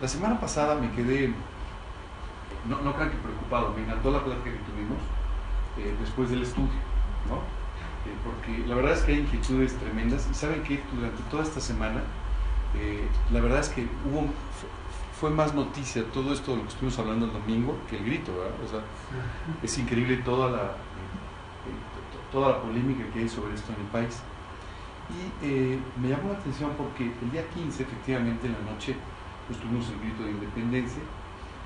La semana pasada me quedé, no, no crean que preocupado, me encantó la plática que tuvimos eh, después del estudio, ¿no? Eh, porque la verdad es que hay inquietudes tremendas y saben que durante toda esta semana, eh, la verdad es que hubo, fue más noticia todo esto de lo que estuvimos hablando el domingo que el grito, ¿verdad? O sea, es increíble toda la, toda la polémica que hay sobre esto en el país. Y me llamó la atención porque el día 15, efectivamente, en la noche, pues tuvimos el grito de independencia,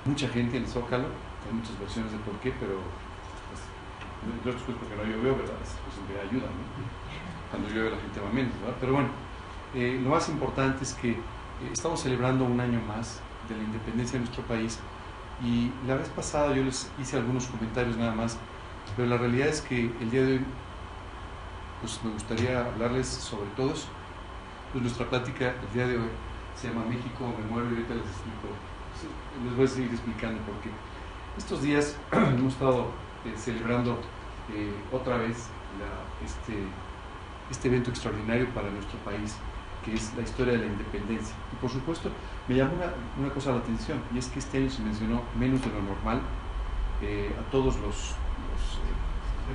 mucha gente en el Zócalo, hay muchas versiones de por qué, pero pues, entre otras porque no llovió, ¿verdad? Pues siempre ayuda, ¿no? Cuando llueve la gente va menos, ¿verdad? Pero bueno, eh, lo más importante es que eh, estamos celebrando un año más de la independencia de nuestro país y la vez pasada yo les hice algunos comentarios nada más, pero la realidad es que el día de hoy pues me gustaría hablarles sobre todo eso. Pues nuestra plática el día de hoy se llama México, me muero y ahorita les explico, les voy a seguir explicando porque estos días hemos estado eh, celebrando eh, otra vez este, este evento extraordinario para nuestro país, que es la historia de la independencia. Y por supuesto, me llamó una, cosa la atención, y es que este año se mencionó menos de lo normal eh, a todos los,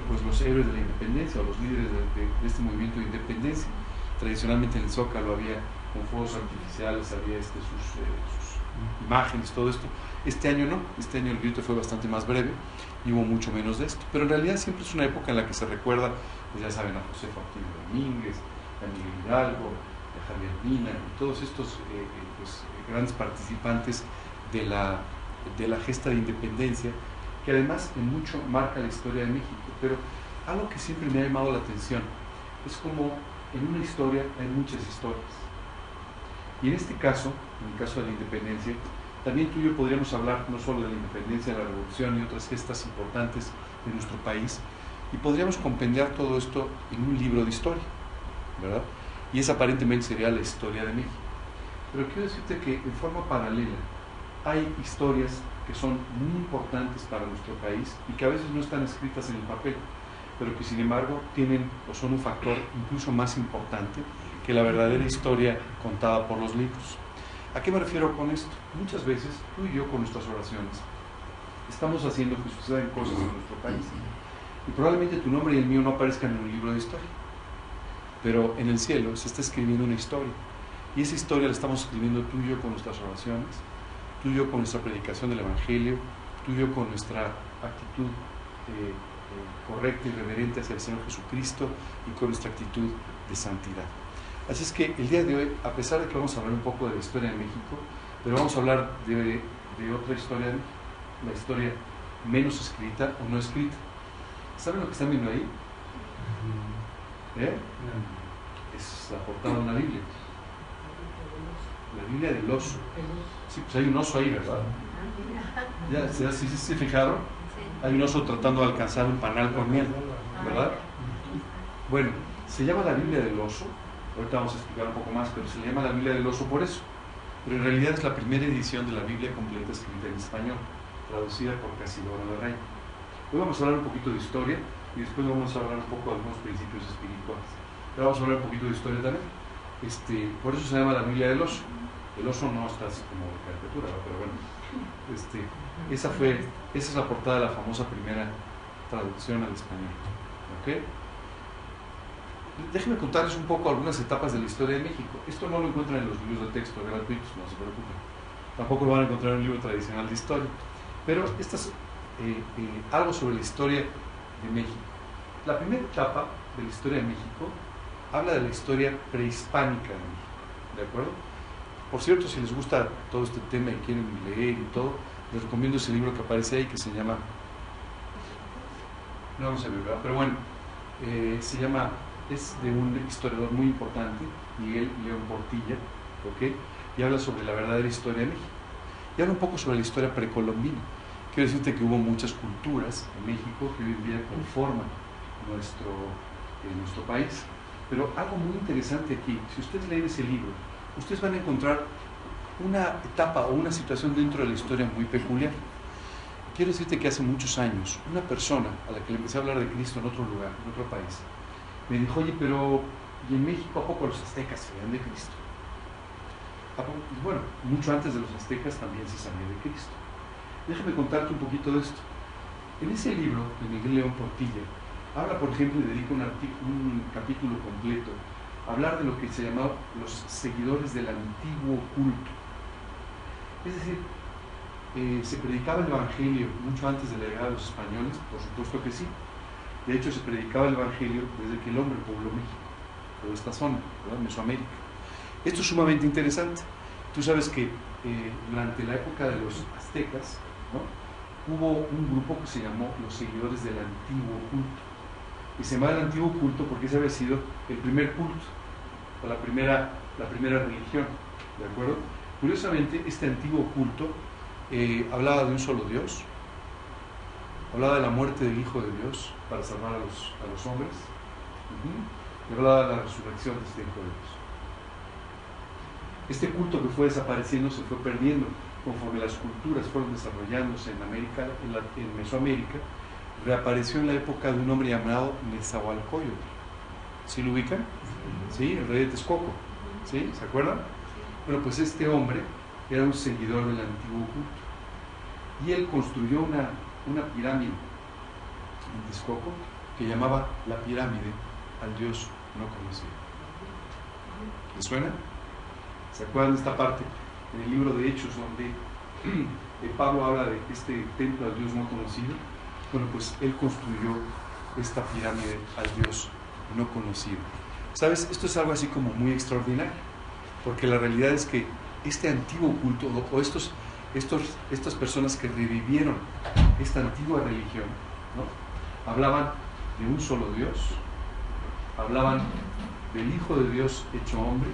pues los héroes de la independencia o los líderes de este movimiento de independencia. Tradicionalmente en el Zócalo había con fuegos artificiales, había este, sus, eh, sus, imágenes, todo esto. Este año no, este año el grito fue bastante más breve y hubo mucho menos de esto. Pero en realidad siempre es una época en la que se recuerda, pues ya saben, a José Faustino Domínguez, a Miguel Hidalgo, a Javier Mina y todos estos eh, eh, pues, grandes participantes de la, de la gesta de independencia, que además en mucho marca la historia de México. Pero algo que siempre me ha llamado la atención es como en una historia hay muchas historias. Y en este caso, en el caso de la independencia, también tú y yo podríamos hablar no solo de la independencia, de la revolución y otras gestas importantes de nuestro país, y podríamos compendiar todo esto en un libro de historia, ¿verdad? Y esa aparentemente sería la historia de México. Pero quiero decirte que en forma paralela hay historias que son muy importantes para nuestro país y que a veces no están escritas en el papel, pero que sin embargo tienen o son un factor incluso más importante que la verdadera historia contada por los libros. ¿A qué me refiero con esto? Muchas veces tú y yo con nuestras oraciones estamos haciendo que sucedan cosas en nuestro país y probablemente tu nombre y el mío no aparezcan en un libro de historia, pero en el cielo se está escribiendo una historia y esa historia la estamos escribiendo tú y yo con nuestras oraciones, tú y yo con nuestra predicación del Evangelio, tú y yo con nuestra actitud eh, eh, correcta y reverente hacia el Señor Jesucristo y con nuestra actitud de santidad. Así es que el día de hoy, a pesar de que vamos a hablar un poco de la historia de México, pero vamos a hablar de, otra historia, la historia menos escrita o no escrita. ¿Saben lo que están viendo ahí? ¿Eh? Es la portada de una Biblia. La Biblia del oso. Sí, pues hay un oso ahí, ¿verdad? ¿Ya, ¿sí, se fijaron? Hay un oso tratando de alcanzar un panal con miel, ¿verdad? Bueno, se llama la Biblia del oso Ahorita vamos a explicar un poco más, pero se le llama la Biblia del oso por eso. Pero en realidad es la primera edición de la Biblia completa escrita en español, traducida por Casidoro de Rey. Hoy vamos a hablar un poquito de historia y después vamos a hablar un poco de algunos principios espirituales. Pero vamos a hablar un poquito de historia también. Este, por eso se llama la Biblia del oso. El oso no está así como de caricatura, pero bueno. Este, esa, fue, esa es la portada de la famosa primera traducción al español. ¿Okay? Déjenme contarles un poco algunas etapas de la historia de México. Esto no lo encuentran en los libros de texto gratuitos, no se preocupen. Tampoco lo van a encontrar en un libro tradicional de historia. Pero esto es eh, eh, algo sobre la historia de México. La primera etapa de la historia de México habla de la historia prehispánica de México. ¿De acuerdo? Por cierto, si les gusta todo este tema y quieren leer y todo, les recomiendo ese libro que aparece ahí que se llama. No, se ve, Pero bueno, eh, se llama es de un historiador muy importante, Miguel León Portilla, ¿okay? y habla sobre la verdadera historia de México. Y habla un poco sobre la historia precolombina. Quiero decirte que hubo muchas culturas en México que hoy en día conforman nuestro, eh, nuestro país. Pero algo muy interesante aquí, si ustedes leen ese libro, ustedes van a encontrar una etapa o una situación dentro de la historia muy peculiar. Quiero decirte que hace muchos años, una persona a la que le empecé a hablar de Cristo en otro lugar, en otro país, me dijo, oye, pero ¿y en México a poco los aztecas se vean de Cristo? bueno, mucho antes de los aztecas también se sabía de Cristo. Déjame contarte un poquito de esto. En ese libro de Miguel León Portilla, habla, por ejemplo, y dedica un, un capítulo completo a hablar de lo que se llamaba los seguidores del antiguo culto. Es decir, eh, se predicaba el Evangelio mucho antes de la llegada de los españoles, por supuesto que sí. De hecho, se predicaba el Evangelio desde que el hombre pobló México, toda esta zona, Mesoamérica. Esto es sumamente interesante. Tú sabes que eh, durante la época de los aztecas, hubo un grupo que se llamó los seguidores del antiguo culto. Y se llamaba el antiguo culto porque ese había sido el primer culto, o la primera, la primera religión. ¿De acuerdo? Curiosamente, este antiguo culto eh, hablaba de un solo Dios, hablaba de la muerte del Hijo de Dios para salvar a los, a los hombres, y hablaba de la resurrección de este Hijo de Dios. Este culto que fue desapareciendo se fue perdiendo conforme las culturas fueron desarrollándose en América, en, Mesoamérica, reapareció en la época de un hombre llamado Nezahualcóyotl. ¿Sí lo ubican? ¿Sí? El rey de Texcoco. ¿Sí? ¿Se acuerdan? Bueno, pues este hombre era un seguidor del antiguo culto. Y él construyó una, una pirámide en Texcoco que llamaba la pirámide al Dios no conocido. ¿Les suena? ¿Se acuerdan de esta parte? En el libro de Hechos, donde eh, Pablo habla de este templo al Dios no conocido. Bueno, pues él construyó esta pirámide al Dios no conocido. ¿Sabes? Esto es algo así como muy extraordinario, porque la realidad es que este antiguo culto o estos, estos, estas personas que revivieron esta antigua religión, ¿no? hablaban de un solo Dios, hablaban del Hijo de Dios hecho hombre,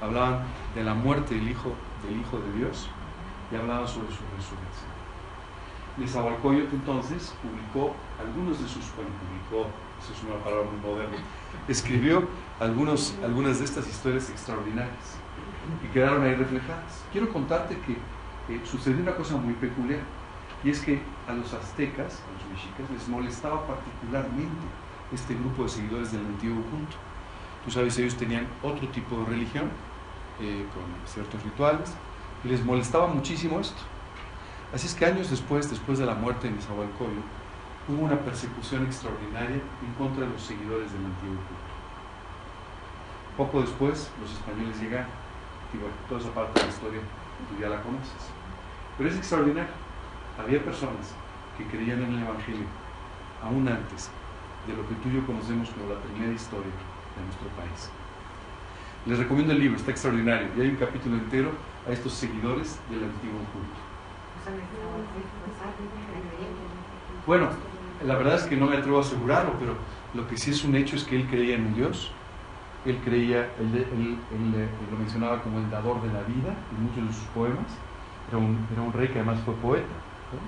hablaban de la muerte del Hijo, del Hijo de Dios y hablaban sobre su resurrección. Nezahualcóyotl entonces publicó algunos de sus, bueno, publicó, eso es una palabra muy moderna, escribió algunos, algunas de estas historias extraordinarias y quedaron ahí reflejadas. Quiero contarte que eh, sucedió una cosa muy peculiar y es que a los aztecas, a los mexicas, les molestaba particularmente este grupo de seguidores del antiguo culto. Tú sabes, ellos tenían otro tipo de religión, eh, con ciertos rituales, y les molestaba muchísimo esto. Así es que años después, después de la muerte de Nezahualcóyotl, hubo una persecución extraordinaria en contra de los seguidores del antiguo culto. Poco después, los españoles llegaron, y bueno, toda esa parte de la historia tú ya la conoces. Pero es extraordinario. Había personas que creían en el Evangelio aún antes de lo que tú y yo conocemos como la primera historia de nuestro país. Les recomiendo el libro, está extraordinario. Y hay un capítulo entero a estos seguidores del antiguo culto. Bueno, la verdad es que no me atrevo a asegurarlo, pero lo que sí es un hecho es que él creía en Dios. Él creía, él, lo mencionaba como el dador de la vida en muchos de sus poemas. Un, era un rey que además fue poeta,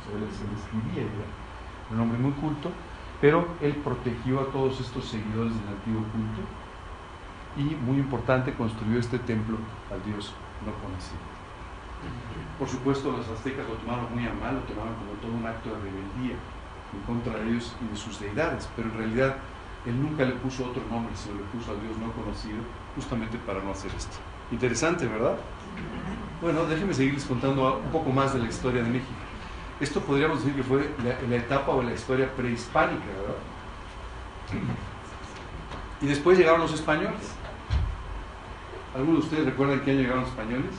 se, le, escribía, era un hombre muy culto, pero él protegió a todos estos seguidores del antiguo culto y, muy importante, construyó este templo al Dios no conocido. Por supuesto, los aztecas lo tomaron muy a mal, lo tomaron como todo un acto de rebeldía en contra de ellos y de sus deidades, pero en realidad él nunca le puso otro nombre, sino le puso al Dios no conocido, justamente para no hacer esto. Interesante, ¿verdad? Bueno, déjenme seguirles contando un poco más de la historia de México. Esto podríamos decir que fue la, etapa o la historia prehispánica, ¿verdad? Y después llegaron los españoles. ¿Algunos de ustedes recuerdan qué año llegaron los españoles?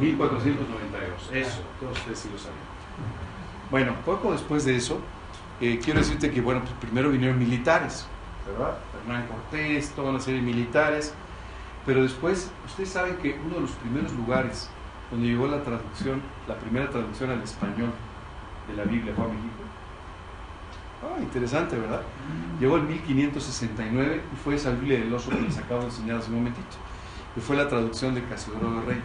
1492. Eso, todos ustedes sí lo saben. Bueno, poco después de eso, eh, quiero decirte que, bueno, pues primero vinieron militares, ¿verdad? Hernán Cortés, toda una serie de militares. Pero después, ustedes saben que uno de los primeros lugares donde llegó la traducción, la primera traducción al español de la Biblia fue a México. Ah, interesante, ¿verdad? Llegó en 1569 y fue esa Biblia del oso que les acabo de enseñar hace un momentito. Y fue la traducción de Casiodoro de Rey.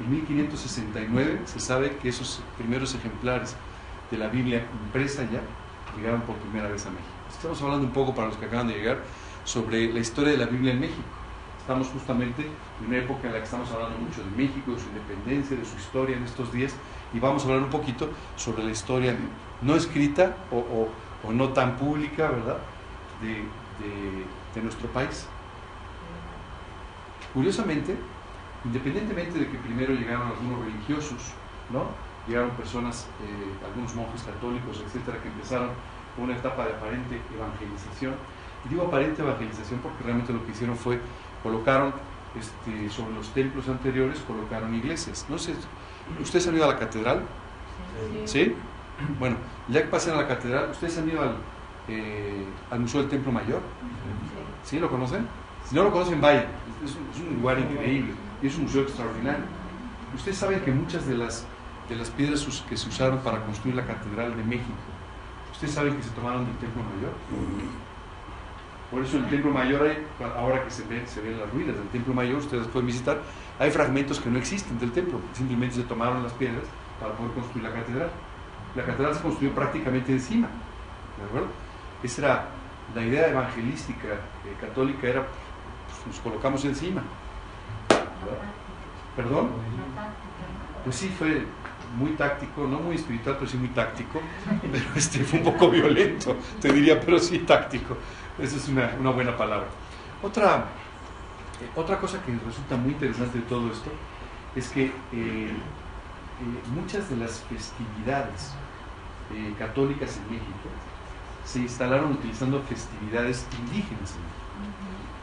En 1569 se sabe que esos primeros ejemplares de la Biblia impresa ya llegaron por primera vez a México. Estamos hablando un poco para los que acaban de llegar sobre la historia de la Biblia en México. Estamos justamente en una época en la que estamos hablando mucho de México, de su independencia, de su historia en estos días, y vamos a hablar un poquito sobre la historia no escrita o o no tan pública, ¿verdad?, de, nuestro país. Curiosamente, independientemente de que primero llegaron algunos religiosos, ¿no? llegaron personas, eh, algunos monjes católicos, etcétera, que empezaron una etapa de aparente evangelización. Digo aparente evangelización porque realmente lo que hicieron fue colocaron este, sobre los templos anteriores, colocaron iglesias. No sé, ¿ustedes han ido a la catedral? Sí. Bueno, ya que pasen a la catedral, ¿ustedes han ido al, eh, al Museo del Templo Mayor? ¿Sí? ¿Lo conocen? Si no lo conocen, vayan. Es un, es un lugar increíble y es un museo extraordinario. Ustedes saben que muchas de las, de las piedras que se usaron para construir la Catedral de México, ¿ustedes saben que se tomaron del Templo Mayor? Por eso el Templo Mayor, hay, ahora que se ven, se ven las ruinas del Templo Mayor, ustedes pueden visitar, hay fragmentos que no existen del templo, simplemente se tomaron las piedras para poder construir la catedral. La catedral se construyó prácticamente encima, ¿de acuerdo? Esa la idea evangelística eh, católica, era, pues, nos colocamos encima. ¿Perdón? Pues sí, fue muy táctico, no muy espiritual, pero sí muy táctico, pero este fue un poco violento, te diría, pero sí táctico. Esa es una, una buena palabra. Otra, eh, otra cosa que resulta muy interesante de todo esto es que eh, eh, muchas de las festividades católicas en México se instalaron utilizando festividades indígenas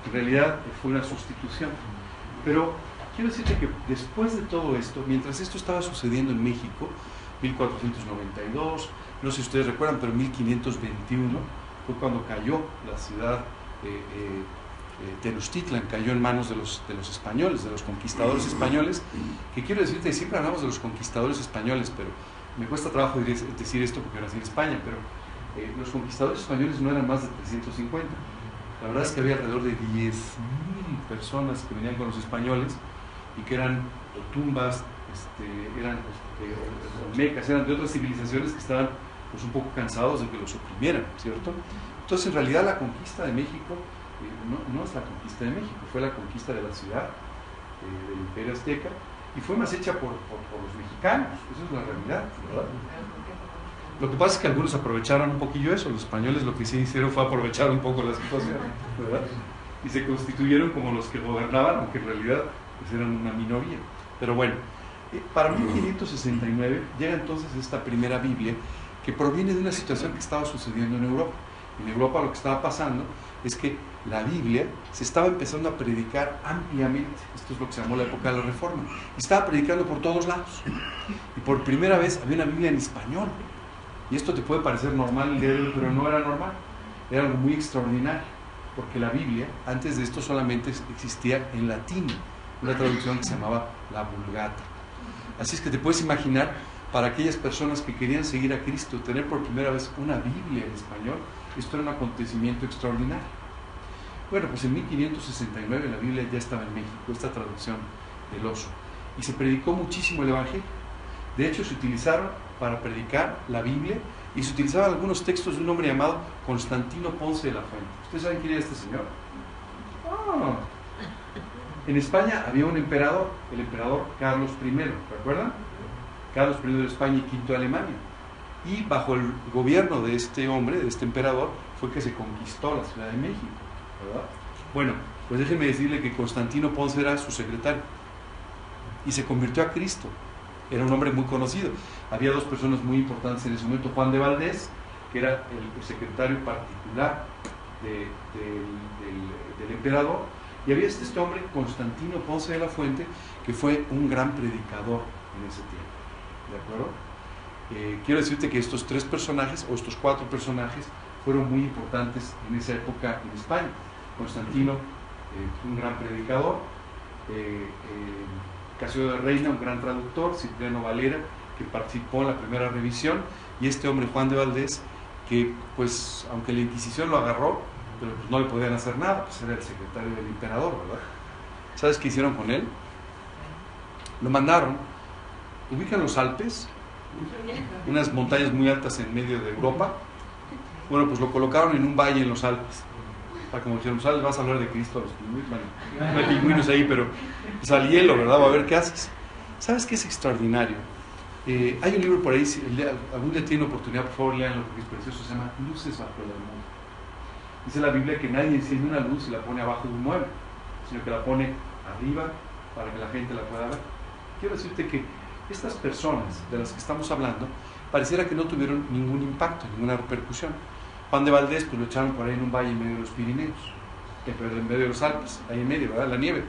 en realidad fue una sustitución. Pero quiero decirte que después de todo esto, mientras esto estaba sucediendo en México, 1492, no sé si ustedes recuerdan, pero 1521 fue cuando cayó la ciudad eh, eh, eh, Tenochtitlan, cayó en manos de los, de los españoles, de los conquistadores españoles, que quiero decirte, siempre hablamos de los conquistadores españoles, pero me cuesta trabajo decir esto porque nací en España, pero los conquistadores españoles no eran más de 350. La verdad es que había alrededor de 10.000 personas que venían con los españoles y que eran tumbas, este, eran este, mecas, eran de otras civilizaciones que estaban pues un poco cansados de que los oprimieran, ¿cierto? Entonces, en realidad, la conquista de México eh, no, es la conquista de México, fue la conquista de la ciudad, eh, del Imperio Azteca, y fue más hecha por, los mexicanos, esa es la realidad, ¿verdad? Lo que pasa es que algunos aprovecharon un poquillo eso, los españoles lo que sí hicieron fue aprovechar un poco la situación, ¿verdad? Y se constituyeron como los que gobernaban, aunque en realidad pues eran una minoría. Pero bueno, eh, para 1569 llega entonces esta primera Biblia que proviene de una situación que estaba sucediendo en Europa. En Europa lo que estaba pasando es que la Biblia se estaba empezando a predicar ampliamente. Esto es lo que se llamó la época de la Reforma. estaba predicando por todos lados. Y por primera vez había una Biblia en español. Y esto te puede parecer normal pero no era normal. Era algo muy extraordinario. Porque la Biblia, antes de esto, solamente existía en latín. Una traducción que se llamaba la Vulgata. Así es que te puedes imaginar para aquellas personas que querían seguir a Cristo, tener por primera vez una Biblia en español, esto era un acontecimiento extraordinario. Bueno, pues en 1569 la Biblia ya estaba en México, esta traducción del oso, y se predicó muchísimo el Evangelio. De hecho, se utilizaron para predicar la Biblia y se utilizaban algunos textos de un hombre llamado Constantino Ponce de la Fuente. ¿Ustedes saben quién era este señor? Ah. En España había un emperador, el emperador Carlos I, ¿recuerdan? Carlos I de España y V de Alemania. Y bajo el gobierno de este hombre, de este emperador, fue que se conquistó la Ciudad de México. Bueno, pues déjenme decirle que Constantino Ponce era su secretario y se convirtió a Cristo. Era un hombre muy conocido. Había dos personas muy importantes en ese momento. Juan de Valdés, que era el secretario particular del, emperador, y había este, este hombre, Constantino Ponce de la Fuente, que fue un gran predicador en ese tiempo. ¿De acuerdo? Eh, quiero decirte que estos tres personajes, o estos cuatro personajes, fueron muy importantes en esa época en España. Constantino, eh, un gran predicador, eh, Casio de Reina, un gran traductor, Cipriano Valera, que participó en la primera revisión, y este hombre, Juan de Valdés, que pues aunque la Inquisición lo agarró, pero pues, no le podían hacer nada, pues era el secretario del emperador, ¿verdad? ¿Sabes qué hicieron con él? Lo mandaron ubican los Alpes, unas montañas muy altas en medio de Europa. Bueno, pues lo colocaron en un valle en los Alpes. Para como dijeron, sales, vas a hablar de Cristo a los pingüinos. no hay pingüinos ahí, pero pues al hielo, ¿verdad? Va a ver qué haces. ¿Sabes qué es extraordinario? Eh, hay un libro por ahí, si algún día tiene oportunidad, por favor, leanlo porque es precioso, se llama Luces bajo el mundo. Dice la Biblia que nadie enciende una luz y la pone abajo de un mueble, sino que la pone arriba, para que la gente la pueda ver. Quiero decirte que estas personas de las que estamos hablando pareciera que no tuvieron ningún impacto, ninguna repercusión. Juan de Valdés pues lo echaron por ahí en un valle en medio de los Pirineos, en medio de los Alpes, ahí en medio, ¿verdad? La nieve.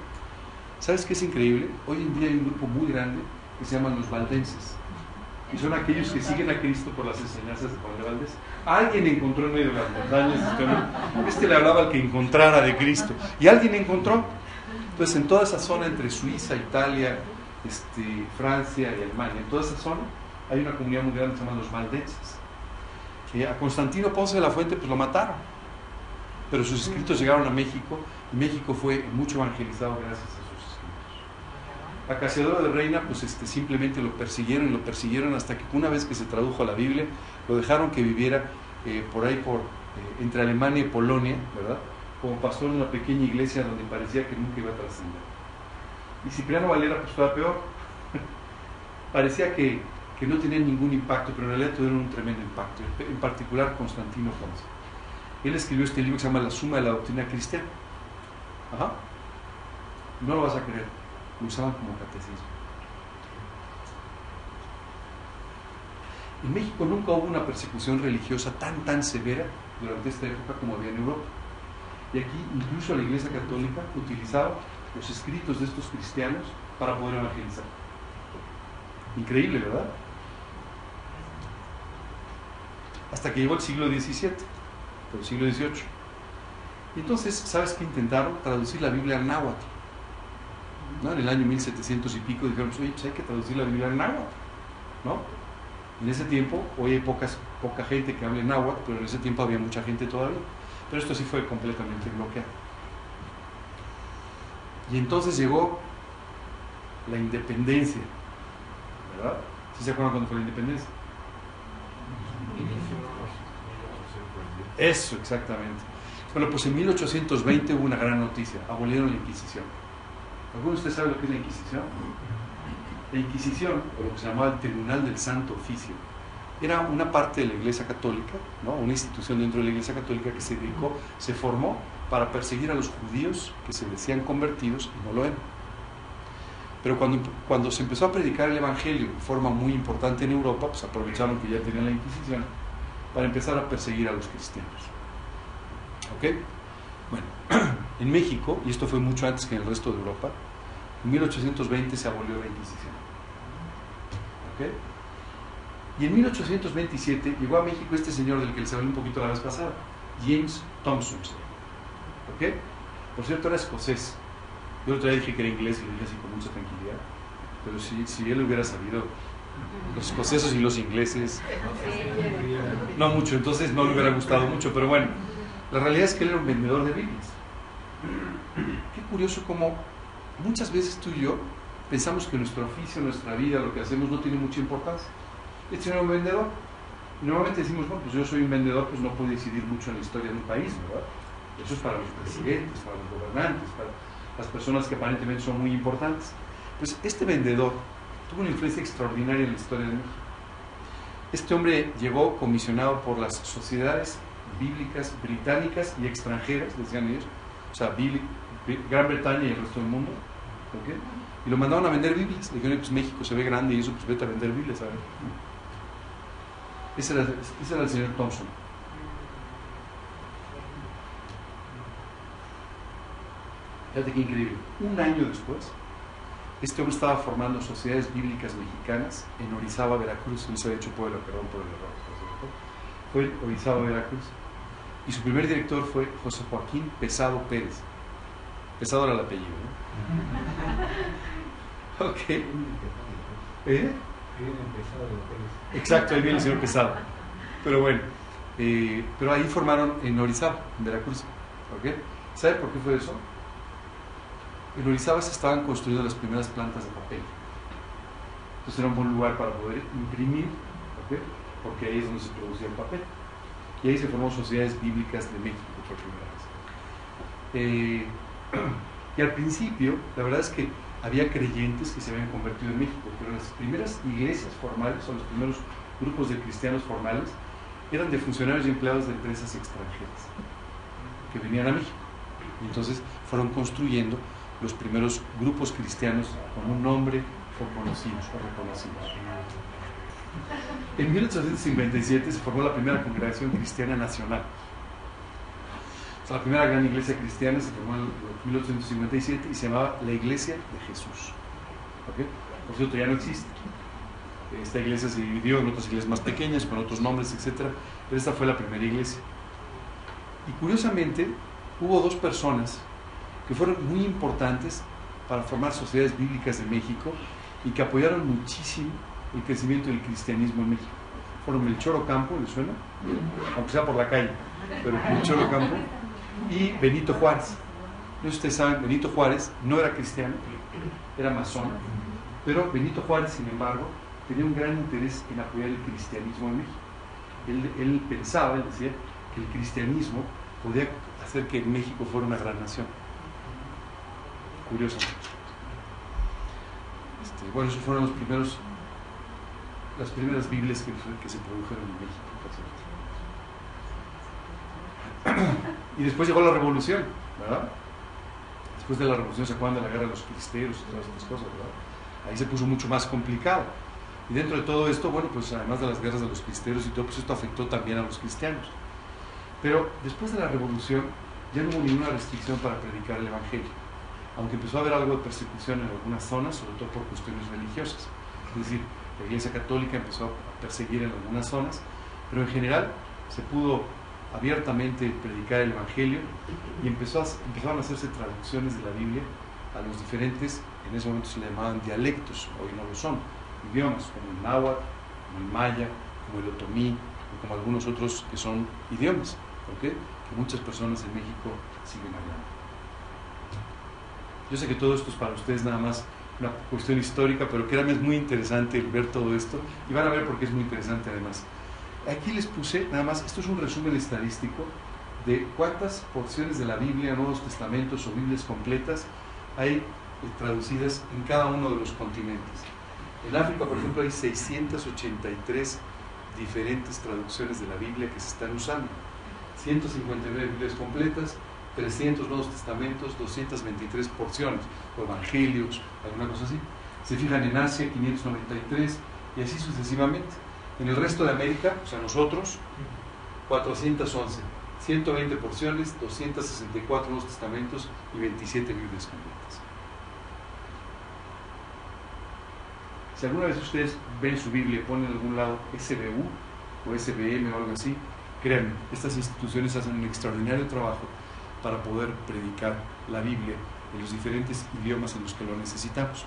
¿Sabes qué es increíble? Hoy en día hay un grupo muy grande que se llaman los valdenses. Y son aquellos que siguen a Cristo por las enseñanzas de Juan de Valdés. Alguien encontró en medio de las montañas, este, le hablaba al que encontrara de Cristo. Y alguien encontró. Entonces en toda esa zona entre Suiza, Italia, este, Francia y Alemania, en toda esa zona hay una comunidad muy grande que se los valdenses. a Constantino Ponce de la Fuente pues lo mataron, pero sus escritos llegaron a México y México fue mucho evangelizado gracias a sus escritos. A Casiodoro de Reina pues este, simplemente lo persiguieron y lo persiguieron hasta que una vez que se tradujo a la Biblia lo dejaron que viviera eh, por ahí por eh, entre Alemania y Polonia, ¿verdad? Como pastor en una pequeña iglesia donde parecía que nunca iba a trascender. Y Cipriano Valera pues estaba peor. parecía que que no tenían ningún impacto, pero en realidad tuvieron un tremendo impacto, en particular Constantino Ponce. Él escribió este libro que se llama La Suma de la Doctrina Cristiana. Ajá. No lo vas a creer, lo usaban como catecismo. En México nunca hubo una persecución religiosa tan, tan severa durante esta época como había en Europa. Y aquí incluso la Iglesia Católica utilizaba los escritos de estos cristianos para poder evangelizar. Increíble, ¿verdad? hasta que llegó el siglo XVII, el siglo XVIII. Y entonces, ¿sabes qué intentaron? Traducir la Biblia al náhuatl. ¿no? En el año 1700 y pico dijeron, pues, oye, pues hay que traducir la Biblia al náhuatl. ¿no? En ese tiempo, hoy hay poca gente que hable náhuatl, pero en ese tiempo había mucha gente todavía. Pero esto sí fue completamente bloqueado. Y entonces llegó la independencia. ¿Verdad? ¿Sí se acuerdan cuándo fue la independencia? Eso, exactamente. Bueno, pues en 1820 hubo una gran noticia, abolieron la Inquisición. ¿Alguno de ustedes sabe lo que es la Inquisición? La Inquisición, o lo que se llamaba el Tribunal del Santo Oficio, era una parte de la Iglesia Católica, ¿no? una institución dentro de la Iglesia Católica que se dedicó, se formó para perseguir a los judíos que se decían convertidos y no lo eran. Pero cuando, cuando se empezó a predicar el Evangelio de forma muy importante en Europa, pues aprovecharon que ya tenían la Inquisición para empezar a perseguir a los cristianos. ¿Ok? Bueno, en México, y esto fue mucho antes que en el resto de Europa, en 1820 se abolió la Inquisición. ¿Ok? Y en 1827 llegó a México este señor del que les hablé un poquito la vez pasada, James Thompson. ¿Ok? Por cierto, era escocés. Yo otra vez dije que era inglés y lo dije así con mucha tranquilidad. Pero si, si él hubiera sabido los escoceses y los ingleses. No mucho, entonces no le hubiera gustado mucho, pero bueno, la realidad es que él era un vendedor de Biblias. Qué curioso como muchas veces tú y yo pensamos que nuestro oficio, nuestra vida, lo que hacemos no tiene mucha importancia. Este era un vendedor. Normalmente decimos, bueno, pues yo soy un vendedor, pues no puedo decidir mucho en la historia de un país, ¿verdad? Eso es para los presidentes, para los gobernantes, para las personas que aparentemente son muy importantes. Pues este vendedor tuvo una influencia extraordinaria en la historia de México. Este hombre llegó comisionado por las sociedades bíblicas británicas y extranjeras, decían ellos, o sea, Gran Bretaña y el resto del mundo, y lo mandaron a vender Biblias. Le dijeron, pues México se ve grande y eso, pues vete a vender Biblias, ¿sabes? Ese era, ese era el señor Thompson. Fíjate qué increíble. Un año después, este hombre estaba formando sociedades bíblicas mexicanas en Orizaba, Veracruz. No se había hecho pueblo, perdón por el error. Fue en Orizaba, Veracruz. Y su primer director fue José Joaquín Pesado Pérez. Pesado era el apellido, ¿no? ok. ¿Eh? Exacto, ahí viene el señor Pesado. Pero bueno, eh, pero ahí formaron en Orizaba, en Veracruz. ¿Ok? ¿Sabe por qué fue eso? En Orizaba se estaban construyendo las primeras plantas de papel. Entonces era un buen lugar para poder imprimir, porque ahí es donde se producía el papel. Y ahí se formó sociedades bíblicas de México por primera vez. Eh, y al principio, la verdad es que había creyentes que se habían convertido en México, pero las primeras iglesias formales, o los primeros grupos de cristianos formales, eran de funcionarios y empleados de empresas extranjeras que venían a México. Entonces fueron construyendo los primeros grupos cristianos con un nombre o conocidos o reconocidos. En 1857 se formó la primera congregación cristiana nacional. la primera gran iglesia cristiana se formó en 1857 y se llamaba la Iglesia de Jesús. Por cierto, ya no existe. Esta iglesia se dividió en otras iglesias más pequeñas, con otros nombres, etc. Pero esta fue la primera iglesia. Y curiosamente, hubo dos personas que fueron muy importantes para formar sociedades bíblicas de México y que apoyaron muchísimo el crecimiento del cristianismo en México. Fueron Melchor Ocampo, ¿le suena? Aunque sea por la calle, pero Melchor Ocampo y Benito Juárez. No ustedes saben, Benito Juárez no era cristiano, era masón, pero Benito Juárez, sin embargo, tenía un gran interés en apoyar el cristianismo en México. Él, él pensaba, él decía, que el cristianismo podía hacer que México fuera una gran nación. Curioso. Este, bueno, esos fueron los primeros, las primeras Biblias que, que se produjeron en México. Y después llegó la revolución, ¿verdad? Después de la revolución se acuerdan de la guerra de los cristeros y todas estas cosas, ¿verdad? Ahí se puso mucho más complicado. Y dentro de todo esto, bueno, pues además de las guerras de los cristeros y todo, pues esto afectó también a los cristianos. Pero después de la revolución ya no hubo ninguna restricción para predicar el Evangelio, aunque empezó a haber algo de persecución en algunas zonas, sobre todo por cuestiones religiosas. Es decir, la Iglesia Católica empezó a perseguir en algunas zonas, pero en general se pudo abiertamente predicar el Evangelio y empezó a, empezaron a hacerse traducciones de la Biblia a los diferentes, en ese momento se le llamaban dialectos, hoy no lo son, idiomas, como el náhuatl, como el maya, como el otomí, o como algunos otros que son idiomas que muchas personas en México siguen hablando. Yo sé que todo esto es para ustedes nada más una cuestión histórica, pero créanme, es muy interesante ver todo esto y van a ver por qué es muy interesante además. Aquí les puse nada más, esto es un resumen estadístico de cuántas porciones de la Biblia, Nuevos Testamentos o Biblias completas hay eh, traducidas en cada uno de los continentes. En África, por ejemplo, hay 683 diferentes traducciones de la Biblia que se están usando. 159 Biblias completas, 300 Nuevos Testamentos, 223 porciones, o evangelios, alguna cosa así. Se fijan en Asia, 593, y así sucesivamente. En el resto de América, o sea, nosotros, 411, 120 porciones, 264 Nuevos Testamentos y 27 Biblias completas. Si alguna vez ustedes ven su Biblia y ponen en algún lado SBU o SBM o algo así, Créanme, estas instituciones hacen un extraordinario trabajo para poder predicar la Biblia en los diferentes idiomas en los que lo necesitamos.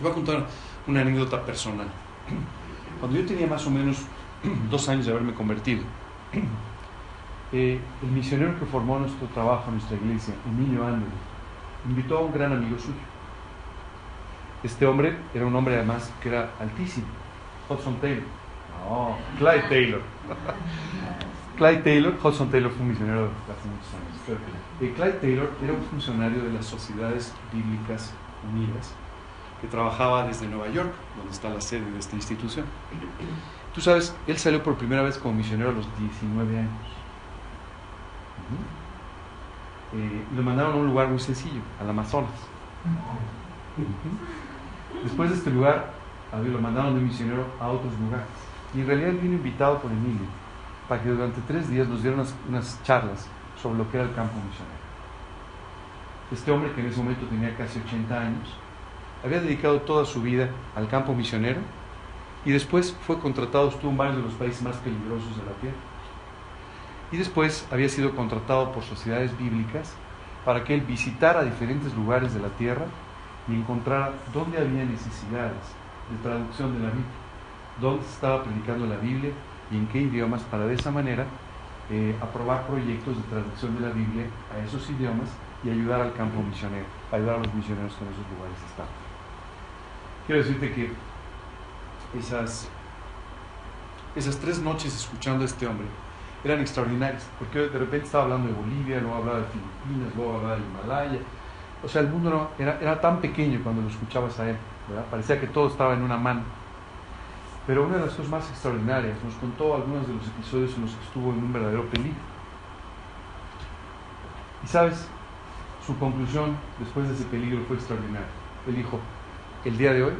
voy a contar una anécdota personal. Cuando yo tenía más o menos dos años de haberme convertido, eh, el misionero que formó nuestro trabajo, nuestra iglesia, Emilio Andrés, invitó a un gran amigo suyo. Este hombre era un hombre además que era altísimo, Hudson Taylor. No, Clyde Taylor. Clyde Taylor, Hudson Taylor fue un misionero hace muchos años. Eh, Clyde Taylor era un funcionario de las Sociedades Bíblicas Unidas que trabajaba desde Nueva York, donde está la sede de esta institución. Tú sabes, él salió por primera vez como misionero a los 19 años. Eh, lo mandaron a un lugar muy sencillo, al Amazonas. Después de este lugar, lo mandaron de misionero a otros lugares. Y en realidad vino invitado por Emilio para que durante tres días nos diera unas, charlas sobre lo que era el campo misionero. Este hombre, que en ese momento tenía casi 80 años, había dedicado toda su vida al campo misionero y después fue contratado, estuvo en varios de los países más peligrosos de la tierra. Y después había sido contratado por sociedades bíblicas para que él visitara diferentes lugares de la tierra y encontrara dónde había necesidades de traducción de la Biblia dónde estaba predicando la Biblia y en qué idiomas, para de esa manera eh, aprobar proyectos de traducción de la Biblia a esos idiomas y ayudar al campo misionero, ayudar a los misioneros que en esos lugares están. Quiero decirte que esas, esas tres noches escuchando a este hombre eran extraordinarias, porque de repente estaba hablando de Bolivia, luego hablaba de Filipinas, luego hablaba de Himalaya. O sea, el mundo era, era tan pequeño cuando lo escuchabas a él, parecía que todo estaba en una mano. Pero una de las cosas más extraordinarias, nos contó algunos de los episodios en los que estuvo en un verdadero peligro. Y sabes, su conclusión después de ese peligro fue extraordinaria. Él dijo, el día de hoy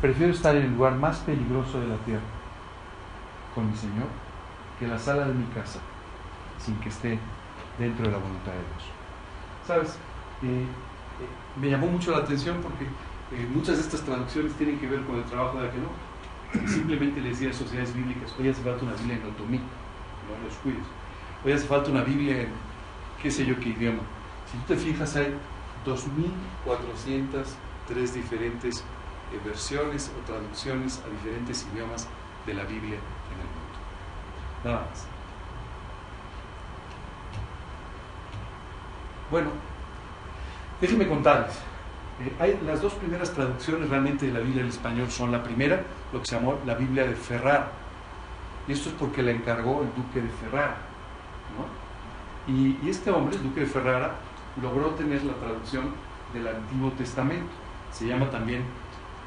prefiero estar en el lugar más peligroso de la tierra con mi Señor que la sala de mi casa sin que esté dentro de la voluntad de Dios. ¿Sabes? Eh, eh, me llamó mucho la atención porque eh, muchas de estas traducciones tienen que ver con el trabajo de Agenor. Simplemente le decía a sociedades bíblicas, hoy hace falta una Biblia en otomí, no los cuides. Hoy hace falta una Biblia en qué sé yo qué idioma. Si tú te fijas, hay 2.403 diferentes versiones o traducciones a diferentes idiomas de la Biblia en el mundo. Nada más. Bueno, déjenme contarles. Eh, hay, las dos primeras traducciones realmente de la Biblia al español son la primera, lo que se llamó la Biblia de Ferrara. Y esto es porque la encargó el duque de Ferrara. Y, este hombre, el duque de Ferrara, logró tener la traducción del Antiguo Testamento. Se llama también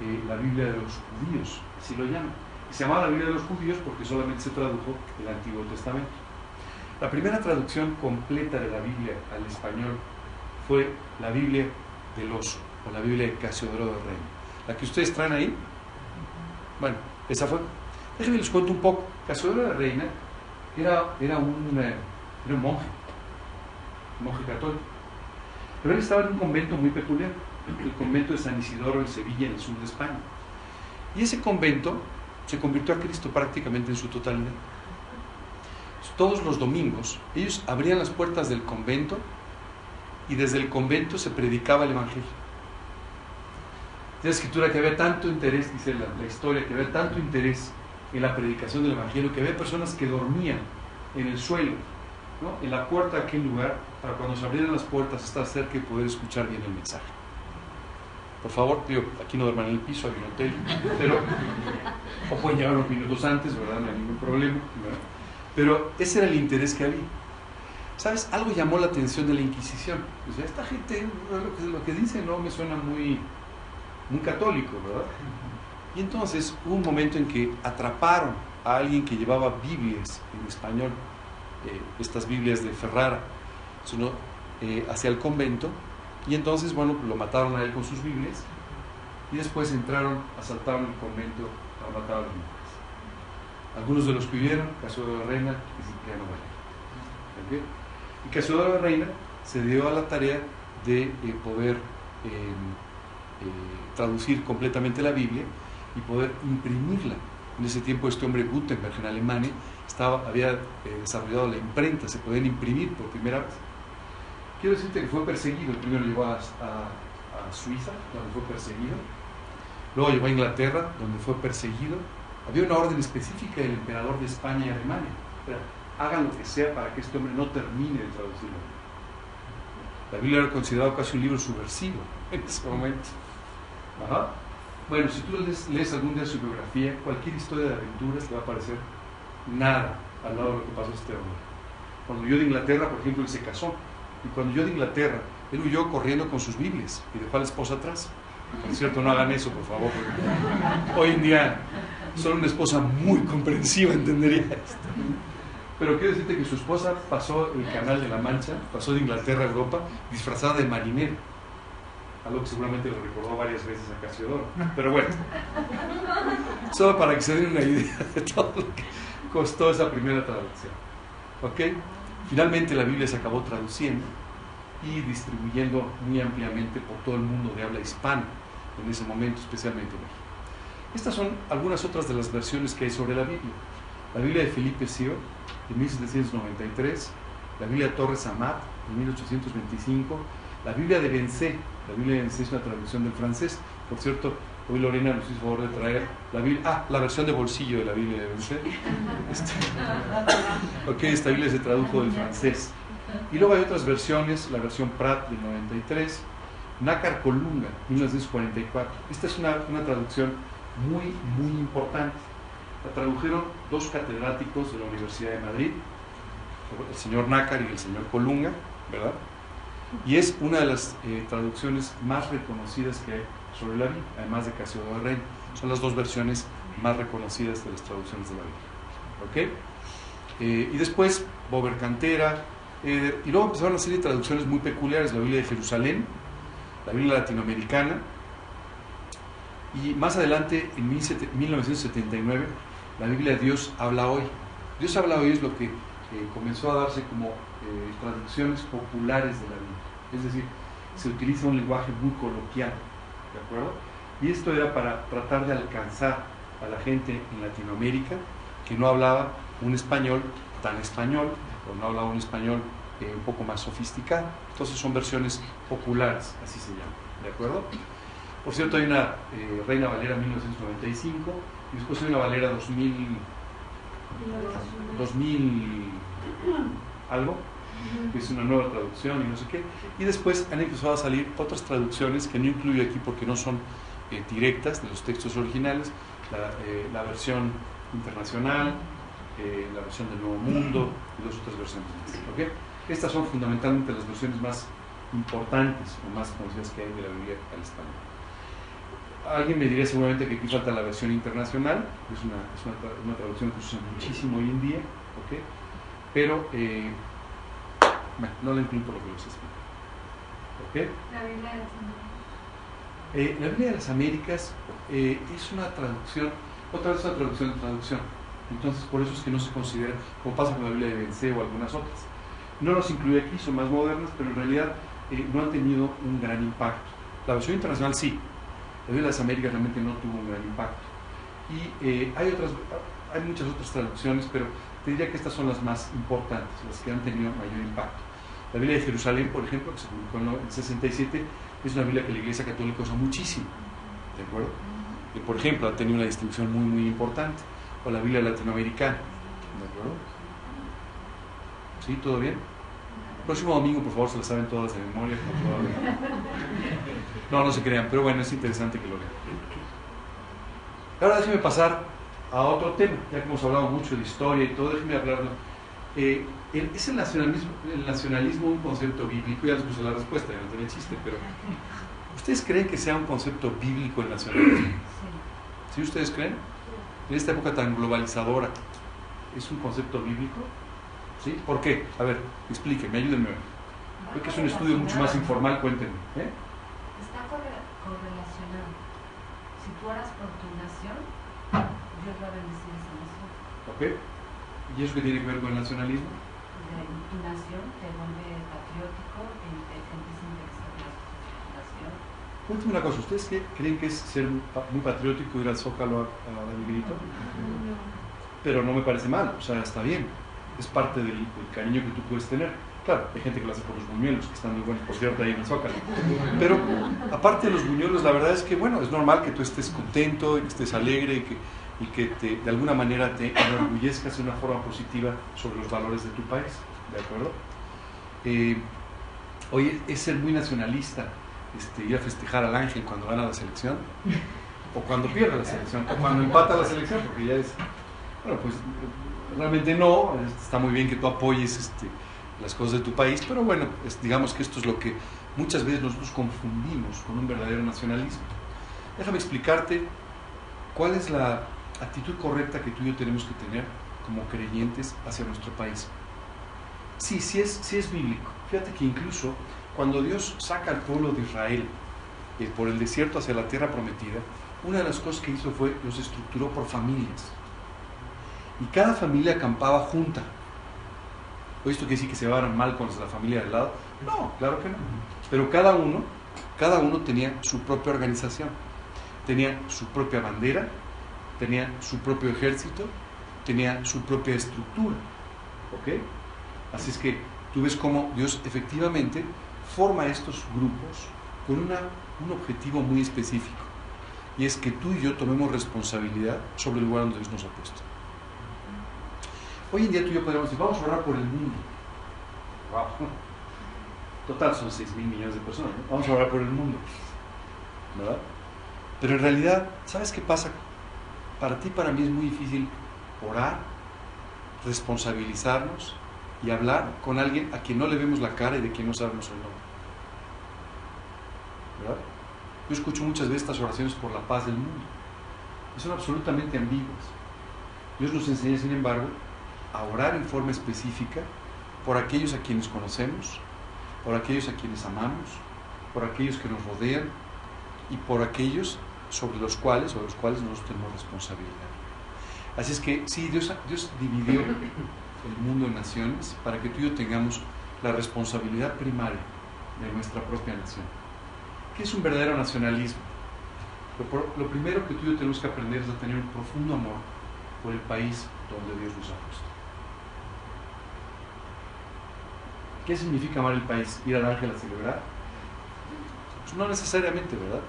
eh, la Biblia de los judíos, así lo llaman. se llamaba la Biblia de los judíos porque solamente se tradujo el Antiguo Testamento. La primera traducción completa de la Biblia al español fue la Biblia del oso, la Biblia de Casiodoro del Reino. La que ustedes traen ahí, bueno, esa fue. Déjenme les cuento un poco. Casiodoro de Reina era, era, un, eh, era un monje, un monje católico. Pero él estaba en un convento muy peculiar, el convento de San Isidoro en Sevilla, en el sur de España. Y ese convento se convirtió a Cristo prácticamente en su totalidad todos los domingos, ellos abrían las puertas del convento y desde el convento se predicaba el Evangelio. La escritura que había tanto interés, dice la, historia, que había tanto interés en la predicación del Evangelio, que había personas que dormían en el suelo, en la puerta de aquel lugar, para cuando se abrieran las puertas estar cerca y poder escuchar bien el mensaje. Por favor, tío, aquí no duerman en el piso, hay un hotel, pero o pueden llegar unos minutos antes, ¿verdad? No hay ningún problema. ¿verdad? Pero ese era el interés que había. ¿Sabes? Algo llamó la atención de la Inquisición. O sea, esta gente, lo que, dice no me suena muy, muy católico, ¿verdad? Y entonces hubo un momento en que atraparon a alguien que llevaba Biblias en español, eh, estas Biblias de Ferrara, eh, hacia el convento, y entonces, bueno, lo mataron a él con sus Biblias, y después entraron, asaltaron el convento, a matar a los algunos de los que vivieron, Casiodoro de Reina y Cipriano. Y de Reina se dio a la tarea de eh, poder em, eh, traducir completamente la Biblia y poder imprimirla. En ese tiempo este hombre Gutenberg en Alemania estaba, había eh, desarrollado la imprenta, se podían imprimir por primera vez. Quiero decirte que fue perseguido, primero llegó a, a Suiza, donde fue perseguido, luego llegó a Inglaterra, donde fue perseguido, había una orden específica del emperador de España y Alemania. hagan lo que sea para que este hombre no termine de traducirlo. La Biblia era considerado casi un libro subversivo en ese momento. Bueno, si tú lees, algún día su biografía, cualquier historia de aventuras te va a parecer nada al lado de lo que pasó este hombre. Cuando yo de Inglaterra, por ejemplo, él se casó. Y cuando yo de Inglaterra, él huyó corriendo con sus Biblias y dejó a la esposa atrás. Por cierto, no hagan eso, por favor. Hoy en día Solo una esposa muy comprensiva entendería esto. Pero quiero decirte que su esposa pasó el Canal de la Mancha, pasó de Inglaterra a Europa, disfrazada de marinero. Algo que seguramente lo recordó varias veces a Casiodoro. Pero bueno, solo para que se den una idea de todo lo que costó esa primera traducción. ¿Ok? Finalmente la Biblia se acabó traduciendo y distribuyendo muy ampliamente por todo el mundo de habla hispana en ese momento, especialmente en México. Estas son algunas otras de las versiones que hay sobre la Biblia. La Biblia de Felipe Sio, de 1793, la Biblia de Torres Amat, de 1825, la Biblia de Bencé, la Biblia de es una traducción del francés, por cierto, hoy Lorena nos hizo favor de traer la Biblia, ah, la versión de bolsillo de la Biblia de Bencé. Este, ok, esta Biblia se tradujo del francés. Y luego hay otras versiones, la versión Prat del 93, Nácar Colunga, 1944. Esta es una, una traducción muy, muy importante. La tradujeron dos catedráticos de la Universidad de Madrid, el señor Nácar y el señor Colunga, ¿verdad? Y es una de las eh, traducciones más reconocidas que hay sobre la Biblia, además de Casiodoro de Reina. Son las dos versiones más reconocidas de las traducciones de la Biblia. ¿Ok? Eh, y después, Bober Cantera, y luego empezaron a serie traducciones muy peculiares, la Biblia de Jerusalén, la Biblia latinoamericana, y más adelante, en 1979, la Biblia de Dios habla hoy. Dios habla hoy es lo que eh, comenzó a darse como traducciones populares de la Biblia. Es decir, se utiliza un lenguaje muy coloquial, ¿de acuerdo? Y esto era para tratar de alcanzar a la gente en Latinoamérica que no hablaba un español tan español, o no hablaba un español eh, un poco más sofisticado. Entonces son versiones populares, así se llama, ¿de acuerdo? Por cierto, hay una eh, Reina Valera 1995 y después hay una Valera 2000, 2000 algo, que es una nueva traducción y no sé qué. Y después han empezado a salir otras traducciones que no incluyo aquí porque no son eh, directas de los textos originales, la, eh, la versión internacional, la versión del Nuevo Mundo y dos otras versiones. ¿okay? Estas son fundamentalmente las versiones más importantes o más conocidas que hay de la Biblia al español. Alguien me diría seguramente que aquí falta la versión internacional, es una, es una, traducción que se usa muchísimo hoy en día, ¿okay? pero eh, bueno, no la incluyo por lo que los explico. ¿Okay? La Biblia de las Américas. Eh, la Biblia de las Américas eh, es una traducción, otra vez una traducción de traducción. Entonces, por eso es que no se considera, como pasa con la Biblia de Vence o algunas otras. No los incluye aquí, son más modernas, pero en realidad no han tenido un gran impacto. La versión internacional sí, la Biblia de las Américas realmente no tuvo un gran impacto. Y eh, hay, otras, hay muchas otras traducciones, pero te diría que estas son las más importantes, las que han tenido mayor impacto. La Biblia de Jerusalén, por ejemplo, que se publicó en el 67, es una Biblia que la Iglesia Católica usa muchísimo. ¿De acuerdo? Que, por ejemplo, ha tenido una distribución muy, muy importante. O la Biblia latinoamericana. ¿De acuerdo? ¿Sí? ¿Todo bien? próximo domingo, por favor, se lo saben todas de memoria. No, no se crean, pero bueno, es interesante que lo vean. Ahora déjenme pasar a otro tema, ya que hemos hablado mucho de historia y todo, déjenme hablarlo. Eh, ¿Es el nacionalismo, el nacionalismo un concepto bíblico? Ya les puse la respuesta, ya no tenía chiste, pero ¿ustedes creen que sea un concepto bíblico el nacionalismo? ¿Sí ustedes creen? En esta época tan globalizadora, ¿es un concepto bíblico? ¿Sí? ¿Por qué? A ver, explíquenme, ayúdenme. Creo que es un estudio mucho más informal, cuéntenme. ¿eh? Está correlacionado. Si tú oras por tu nación, Dios va a bendecir esa nación. ¿Ok? ¿Y eso qué tiene que ver con el nacionalismo? Tu nación te vuelve patriótico e inteligente sin la nación. Cuéntame una cosa, ¿ustedes qué, creen que es ser muy patriótico ir al Zócalo a, a, No. Pero no me parece mal, o sea, está bien es parte del, cariño que tú puedes tener. Claro, hay gente que lo hace por los buñuelos, que están muy buenos, por cierto, ahí en el Zócalo. Pero aparte de los buñuelos, la verdad es que, bueno, es normal que tú estés contento, y que estés alegre y que, y que te, de alguna manera te enorgullezcas de una forma positiva sobre los valores de tu país. ¿De acuerdo? Eh, oye, es ser muy nacionalista este, ir a festejar al ángel cuando gana la selección, o cuando pierde la selección, o cuando empata la selección, porque ya es. Bueno, pues realmente no, está muy bien que tú apoyes este, las cosas de tu país, pero bueno, digamos que esto es lo que muchas veces nosotros confundimos con un verdadero nacionalismo. Déjame explicarte cuál es la actitud correcta que tú y yo tenemos que tener como creyentes hacia nuestro país. Sí, sí es, sí es bíblico. Fíjate que incluso cuando Dios saca al pueblo de Israel eh, por el desierto hacia la tierra prometida, una de las cosas que hizo fue los estructuró por familias y cada familia acampaba junta. ¿O esto quiere decir que se llevaran mal con la familia del lado? No, claro que no. Pero cada uno, cada uno tenía su propia organización, tenía su propia bandera, tenía su propio ejército, tenía su propia estructura. ¿Ok? Así es que tú ves cómo Dios efectivamente forma estos grupos con una, un objetivo muy específico. Y es que tú y yo tomemos responsabilidad sobre el lugar donde Dios nos ha puesto. Hoy en día tú y yo podemos decir, vamos a orar por el mundo. Wow. Total, son 6 mil millones de personas. Vamos a orar por el mundo. ¿Verdad? Pero en realidad, ¿sabes qué pasa? Para ti, para mí es muy difícil orar, responsabilizarnos y hablar con alguien a quien no le vemos la cara y de quien no sabemos el nombre. ¿Verdad? Yo escucho muchas veces estas oraciones por la paz del mundo. son absolutamente ambiguas. Dios nos enseña, sin embargo, a orar en forma específica por aquellos a quienes conocemos, por aquellos a quienes amamos, por aquellos que nos rodean y por aquellos sobre los cuales o los cuales nosotros tenemos responsabilidad. Así es que sí, Dios, Dios dividió el mundo en naciones para que tú y yo tengamos la responsabilidad primaria de nuestra propia nación. ¿Qué es un verdadero nacionalismo? Lo, lo primero que tú y yo tenemos que aprender es a tener un profundo amor por el país donde Dios nos ha puesto. ¿Qué significa amar el país? ¿Ir al ángel a celebrar? Pues no necesariamente, ¿verdad?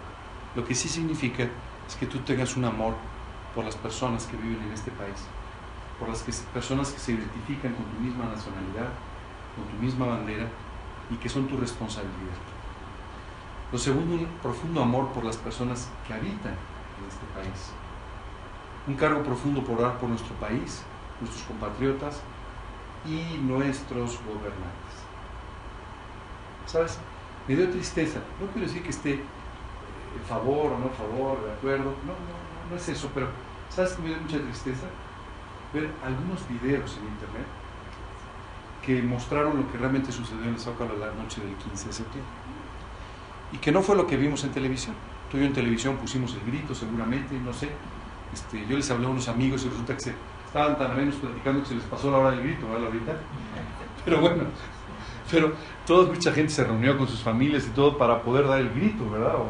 Lo que sí significa es que tú tengas un amor por las personas que viven en este país, por las personas que se identifican con tu misma nacionalidad, con tu misma bandera y que son tu responsabilidad. Lo segundo, un profundo amor por las personas que habitan en este país. Un cargo profundo por orar por nuestro país, nuestros compatriotas y nuestros gobernantes. ¿Sabes? Me dio tristeza. No quiero decir que esté en favor o no favor, de acuerdo. No, no, no es eso, pero ¿sabes que me dio mucha tristeza? Ver algunos videos en internet que mostraron lo que realmente sucedió en el Zócalo la noche del 15 de septiembre. Y que no fue lo que vimos en televisión. Tú y yo en televisión pusimos el grito seguramente, no sé. Este, yo les hablé a unos amigos y resulta que se, estaban tan menos platicando que se les pasó la hora del grito, ¿verdad, ahorita? Pero bueno, pero toda mucha gente se reunió con sus familias y todo para poder dar el grito, ¿verdad? O,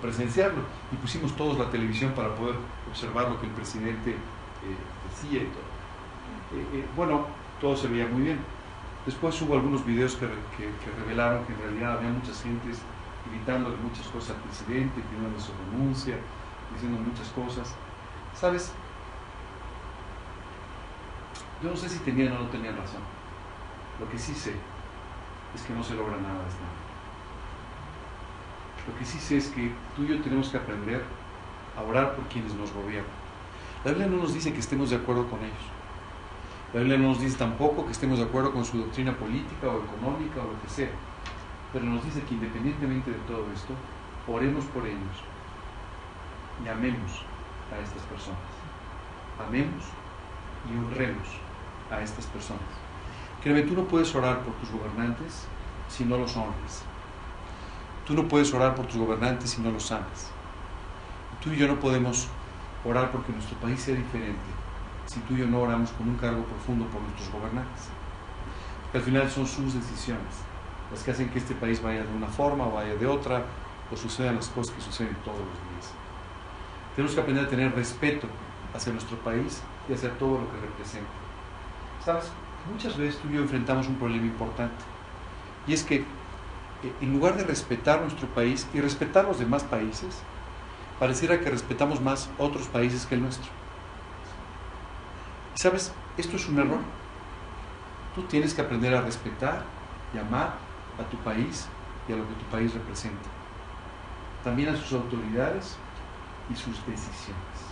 presenciarlo. Y pusimos todos la televisión para poder observar lo que el presidente eh, decía y todo. Eh, eh, bueno, todo se veía muy bien. Después hubo algunos videos que, revelaron que en realidad había muchas gentes gritándole muchas cosas al presidente, pidiendo su renuncia, diciendo muchas cosas. ¿Sabes? Yo no sé si tenían o no tenían razón. Lo que sí sé es que no se logra nada de nada. Lo que sí sé es que tú y yo tenemos que aprender a orar por quienes nos gobiernan. La Biblia no nos dice que estemos de acuerdo con ellos. La Biblia no nos dice tampoco que estemos de acuerdo con su doctrina política o económica o lo que sea. Pero nos dice que independientemente de todo esto, oremos por ellos y amemos a estas personas. Amemos y honremos a estas personas. Créeme, tú no puedes orar por tus gobernantes si no los honras. Tú no puedes orar por tus gobernantes si no los amas. Tú y yo no podemos orar porque nuestro país sea diferente si tú y yo no oramos con un cargo profundo por nuestros gobernantes. al final son sus decisiones las que hacen que este país vaya de una forma vaya de otra, o sucedan las cosas que suceden todos los días. Tenemos que aprender a tener respeto hacia nuestro país y hacia todo lo que representa. ¿Sabes? muchas veces tú y yo enfrentamos un problema importante. Y es que en lugar de respetar nuestro país y respetar los demás países, pareciera que respetamos más otros países que el nuestro. Y sabes, esto es un error. Tú tienes que aprender a respetar y amar a tu país y a lo que tu país representa. También a sus autoridades y sus decisiones.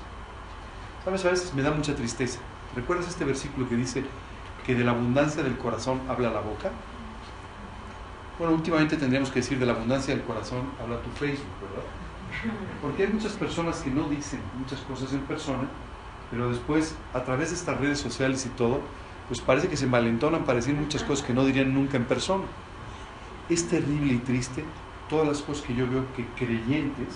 Sabes, a veces me da mucha tristeza. ¿Recuerdas este versículo que dice, que de la abundancia del corazón habla la boca? Bueno, últimamente tendríamos que decir de la abundancia del corazón habla tu Facebook, ¿verdad? Porque hay muchas personas que no dicen muchas cosas en persona, pero después a través de estas redes sociales y todo, pues parece que se malentonan para decir muchas cosas que no dirían nunca en persona. Es terrible y triste todas las cosas que yo veo que creyentes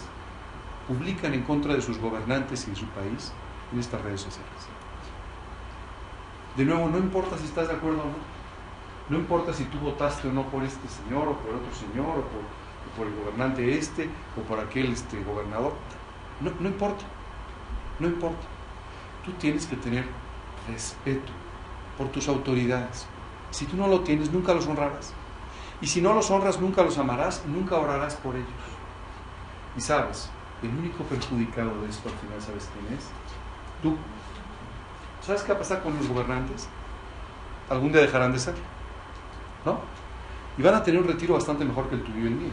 publican en contra de sus gobernantes y de su país en estas redes sociales. De nuevo, no importa si estás de acuerdo o no. No importa si tú votaste o no por este señor o por otro señor o por, el gobernante este o por aquel este, gobernador. No, no importa. No importa. Tú tienes que tener respeto por tus autoridades. Si tú no lo tienes, nunca los honrarás. Y si no los honras, nunca los amarás, nunca orarás por ellos. Y sabes, el único perjudicado de esto al final, ¿sabes quién es? Tú. ¿Sabes qué va a pasar con los gobernantes? Algún día dejarán de ser. ¿No? Y van a tener un retiro bastante mejor que el tuyo y el mío.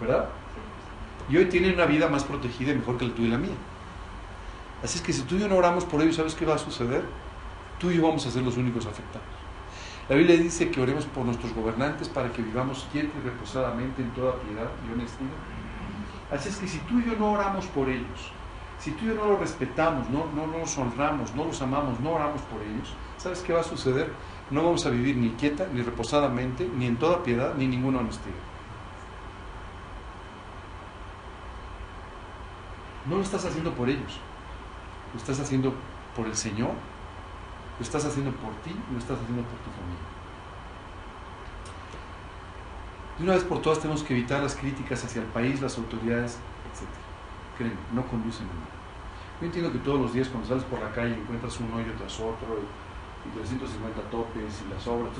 ¿Verdad? Y hoy tienen una vida más protegida y mejor que el tuyo y la mía. Así es que si tú y yo no oramos por ellos, ¿sabes qué va a suceder? Tú y yo vamos a ser los únicos afectados. La Biblia dice que oremos por nuestros gobernantes para que vivamos quietos y reposadamente en toda piedad y honestidad. Así es que si tú y yo no oramos por ellos, si tú y yo no los respetamos, no, no, los honramos, no los amamos, no oramos por ellos, ¿sabes qué va a suceder? No vamos a vivir ni quieta, ni reposadamente, ni en toda piedad, ni ninguna honestidad. No lo estás haciendo por ellos, lo estás haciendo por el Señor, lo estás haciendo por ti, lo estás haciendo por tu familia. De una vez por todas tenemos que evitar las críticas hacia el país, las autoridades, etc. Créeme, no conducen a nada. Yo entiendo que todos los días cuando sales por la calle encuentras un hoyo tras otro y 350 topes y las obras,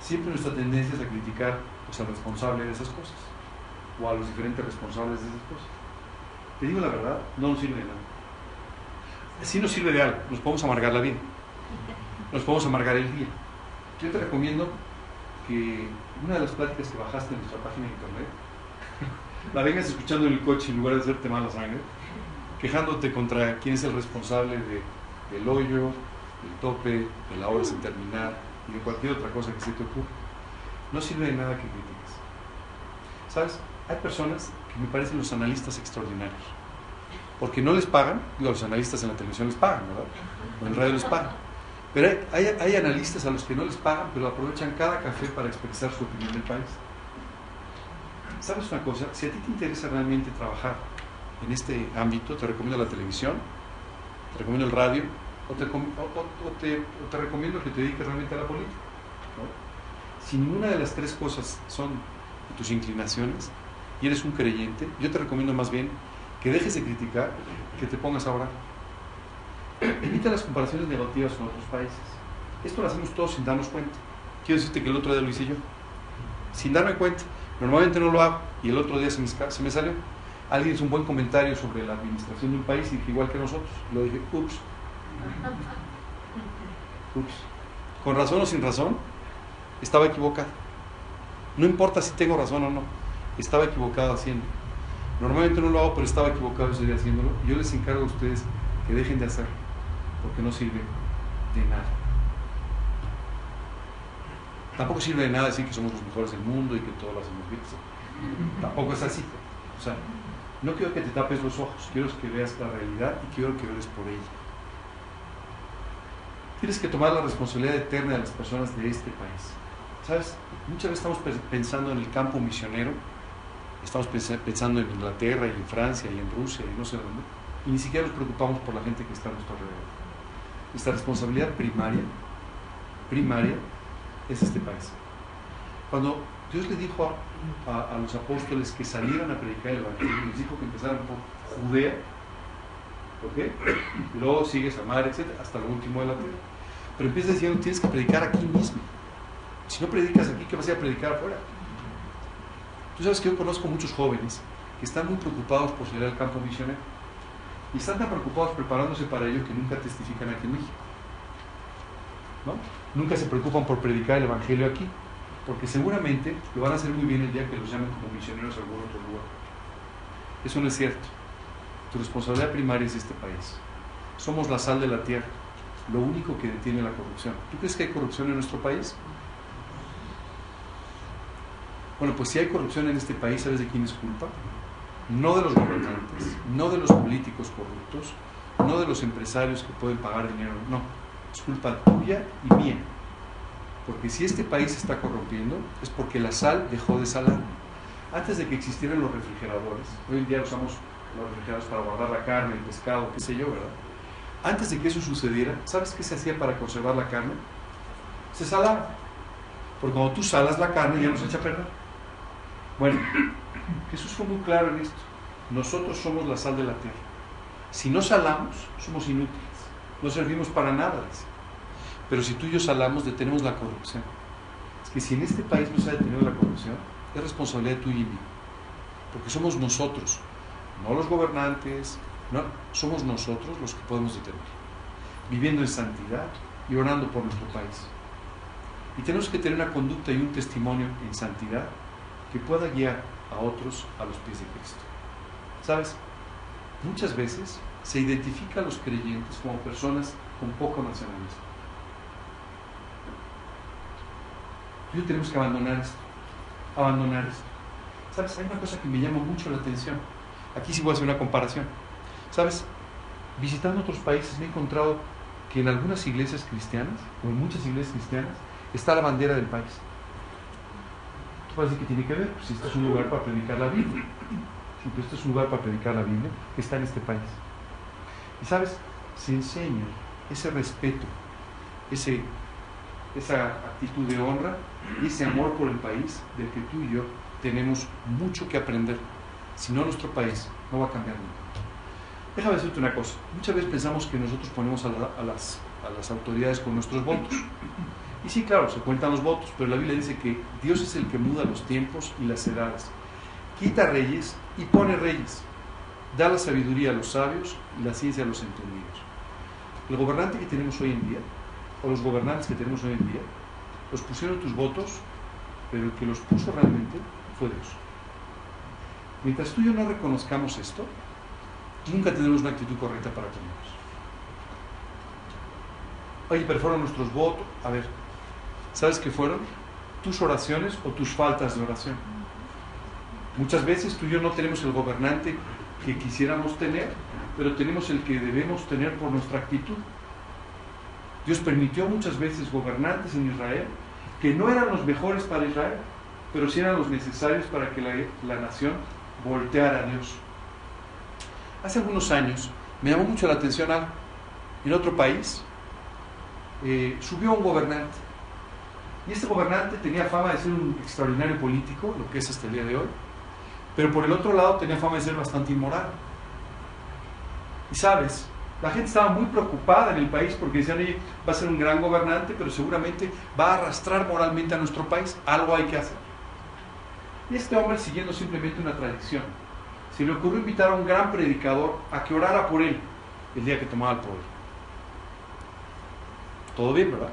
siempre nuestra tendencia es a criticar pues, al responsable de esas cosas o a los diferentes responsables de esas cosas. Te digo la verdad, no nos sirve de nada. Sí nos sirve de algo, nos podemos amargar la vida, nos podemos amargar el día. Yo te recomiendo que una de las pláticas que bajaste en nuestra página de internet, la vengas escuchando en el coche en lugar de hacerte mala sangre, quejándote contra quién es el responsable de, del hoyo, del tope, de la hora sin terminar y de cualquier otra cosa que se te ocurra. No sirve de nada que critiques. ¿Sabes? Hay personas que me parecen los analistas extraordinarios. Porque no les pagan, digo, los analistas en la televisión les pagan, ¿verdad? O en radio les pagan. Pero hay, hay, hay, analistas a los que no les pagan, pero aprovechan cada café para expresar su opinión del país. ¿Sabes una cosa? Si a ti te interesa realmente trabajar en este ámbito, te recomiendo la televisión, te recomiendo el radio, o te, recomiendo que te dediques realmente a la política. Si ninguna de las tres cosas son tus inclinaciones y eres un creyente, yo te recomiendo más bien que dejes de criticar, que te pongas a orar. Evita las comparaciones negativas con otros países. Esto lo hacemos todos sin darnos cuenta. Quiero decirte que el otro día lo hice yo, sin darme cuenta. Normalmente no lo hago y el otro día se me, se me salió. Alguien hizo un buen comentario sobre la administración de un país y dije igual que nosotros. Lo dije, ups. Con razón o sin razón, estaba equivocado. No importa si tengo razón o no, estaba equivocado haciendo. Normalmente no lo hago, pero estaba equivocado ese día haciéndolo. Yo les encargo a ustedes que dejen de hacerlo, porque no sirve de nada. Tampoco sirve de nada decir que somos los mejores del mundo y que todo lo hacemos bien. Tampoco es así. O sea, no quiero que te tapes los ojos, quiero que veas la realidad y quiero que veas por ella. Tienes que tomar la responsabilidad eterna de las personas de este país. ¿Sabes? Muchas veces estamos pensando en el campo misionero, estamos pensando en Inglaterra y en Francia y en Rusia y no sé dónde, y ni siquiera nos preocupamos por la gente que está a nuestro alrededor. Nuestra responsabilidad primaria, primaria, es este país. Cuando Dios le dijo a, a, a, los apóstoles que salieran a predicar el Evangelio, les dijo que empezaran por Judea, ¿ok? Y luego sigue Samaria, etc., hasta lo último de la tierra. Pero empieza diciendo, tienes que predicar aquí mismo. Si no predicas aquí, ¿qué vas a ir a predicar afuera? Tú sabes que yo conozco muchos jóvenes que están muy preocupados por salir al campo misionero. Y están tan preocupados preparándose para ello que nunca testifican aquí en México. ¿No? Nunca se preocupan por predicar el Evangelio aquí, porque seguramente lo van a hacer muy bien el día que los llamen como misioneros a algún otro lugar. Eso no es cierto. Responsabilidad primaria es este país. Somos la sal de la tierra, lo único que detiene la corrupción. ¿Tú crees que hay corrupción en nuestro país? Bueno, pues si hay corrupción en este país, ¿sabes de quién es culpa? No de los gobernantes, no de los políticos corruptos, no de los empresarios que pueden pagar dinero, no. Es culpa tuya y mía. Porque si este país se está corrompiendo, es porque la sal dejó de salar. Antes de que existieran los refrigeradores, hoy en día usamos los refrigeradores para guardar la carne, el pescado, qué sé yo, ¿verdad? Antes de que eso sucediera, ¿sabes qué se hacía para conservar la carne? Se salaba. Porque cuando tú salas la carne ya no se echa a perder. Bueno, Jesús fue muy claro en esto. Nosotros somos la sal de la tierra. Si no salamos, somos inútiles. No servimos para nada. Pero si tú y yo salamos, detenemos la corrupción. Es que si en este país no se ha detenido la corrupción, es responsabilidad tuya y mía. Porque somos nosotros, no los gobernantes, no, somos nosotros los que podemos detener. Viviendo en santidad y orando por nuestro país. Y tenemos que tener una conducta y un testimonio en santidad que pueda guiar a otros a los pies de Cristo. ¿Sabes? Muchas veces se identifica a los creyentes como personas con poco nacionalismo. Tú tenemos que abandonar esto. Abandonar esto. ¿Sabes? Hay una cosa que me llama mucho la atención. Aquí sí voy a hacer una comparación. ¿Sabes? Visitando otros países me he encontrado que en algunas iglesias cristianas, o en muchas iglesias cristianas, está la bandera del país. Tú puedes decir que tiene que ver, pues este es un lugar para predicar la Biblia. Sí, pues este es un lugar para predicar la Biblia está en este país. Y sabes, se enseña ese respeto, ese, esa actitud de honra y ese amor por el país del que tú y yo tenemos mucho que aprender. Si no, nuestro país no va a cambiar nunca. Déjame decirte una cosa. Muchas veces pensamos que nosotros ponemos a, las, a las autoridades con nuestros votos. Y sí, claro, se cuentan los votos, pero la Biblia dice que Dios es el que muda los tiempos y las edades. Quita reyes y pone reyes. Da la sabiduría a los sabios y la ciencia a los entendidos. El gobernante que tenemos hoy en día, o los gobernantes que tenemos hoy en día, los pusieron tus votos, pero el que los puso realmente fue Dios. Mientras tú y yo no reconozcamos esto, nunca tendremos una actitud correcta para con Dios. Oye, pero fueron nuestros votos. A ver, ¿sabes qué fueron? Tus oraciones o tus faltas de oración. Muchas veces tú y yo no tenemos el gobernante que quisiéramos tener, pero tenemos el que debemos tener por nuestra actitud. Dios permitió muchas veces gobernantes en Israel que no eran los mejores para Israel, pero sí eran los necesarios para que la, nación volteara a Dios. Hace algunos años me llamó mucho la atención algo. En otro país eh, subió un gobernante. Y este gobernante tenía fama de ser un extraordinario político, lo que es hasta el día de hoy, pero por el otro lado tenía fama de ser bastante inmoral. Y sabes, la gente estaba muy preocupada en el país porque decían, oye, va a ser un gran gobernante, pero seguramente va a arrastrar moralmente a nuestro país. Algo hay que hacer. Y este hombre, siguiendo simplemente una tradición, se le ocurrió invitar a un gran predicador a que orara por él el día que tomaba el poder. Todo bien, ¿verdad?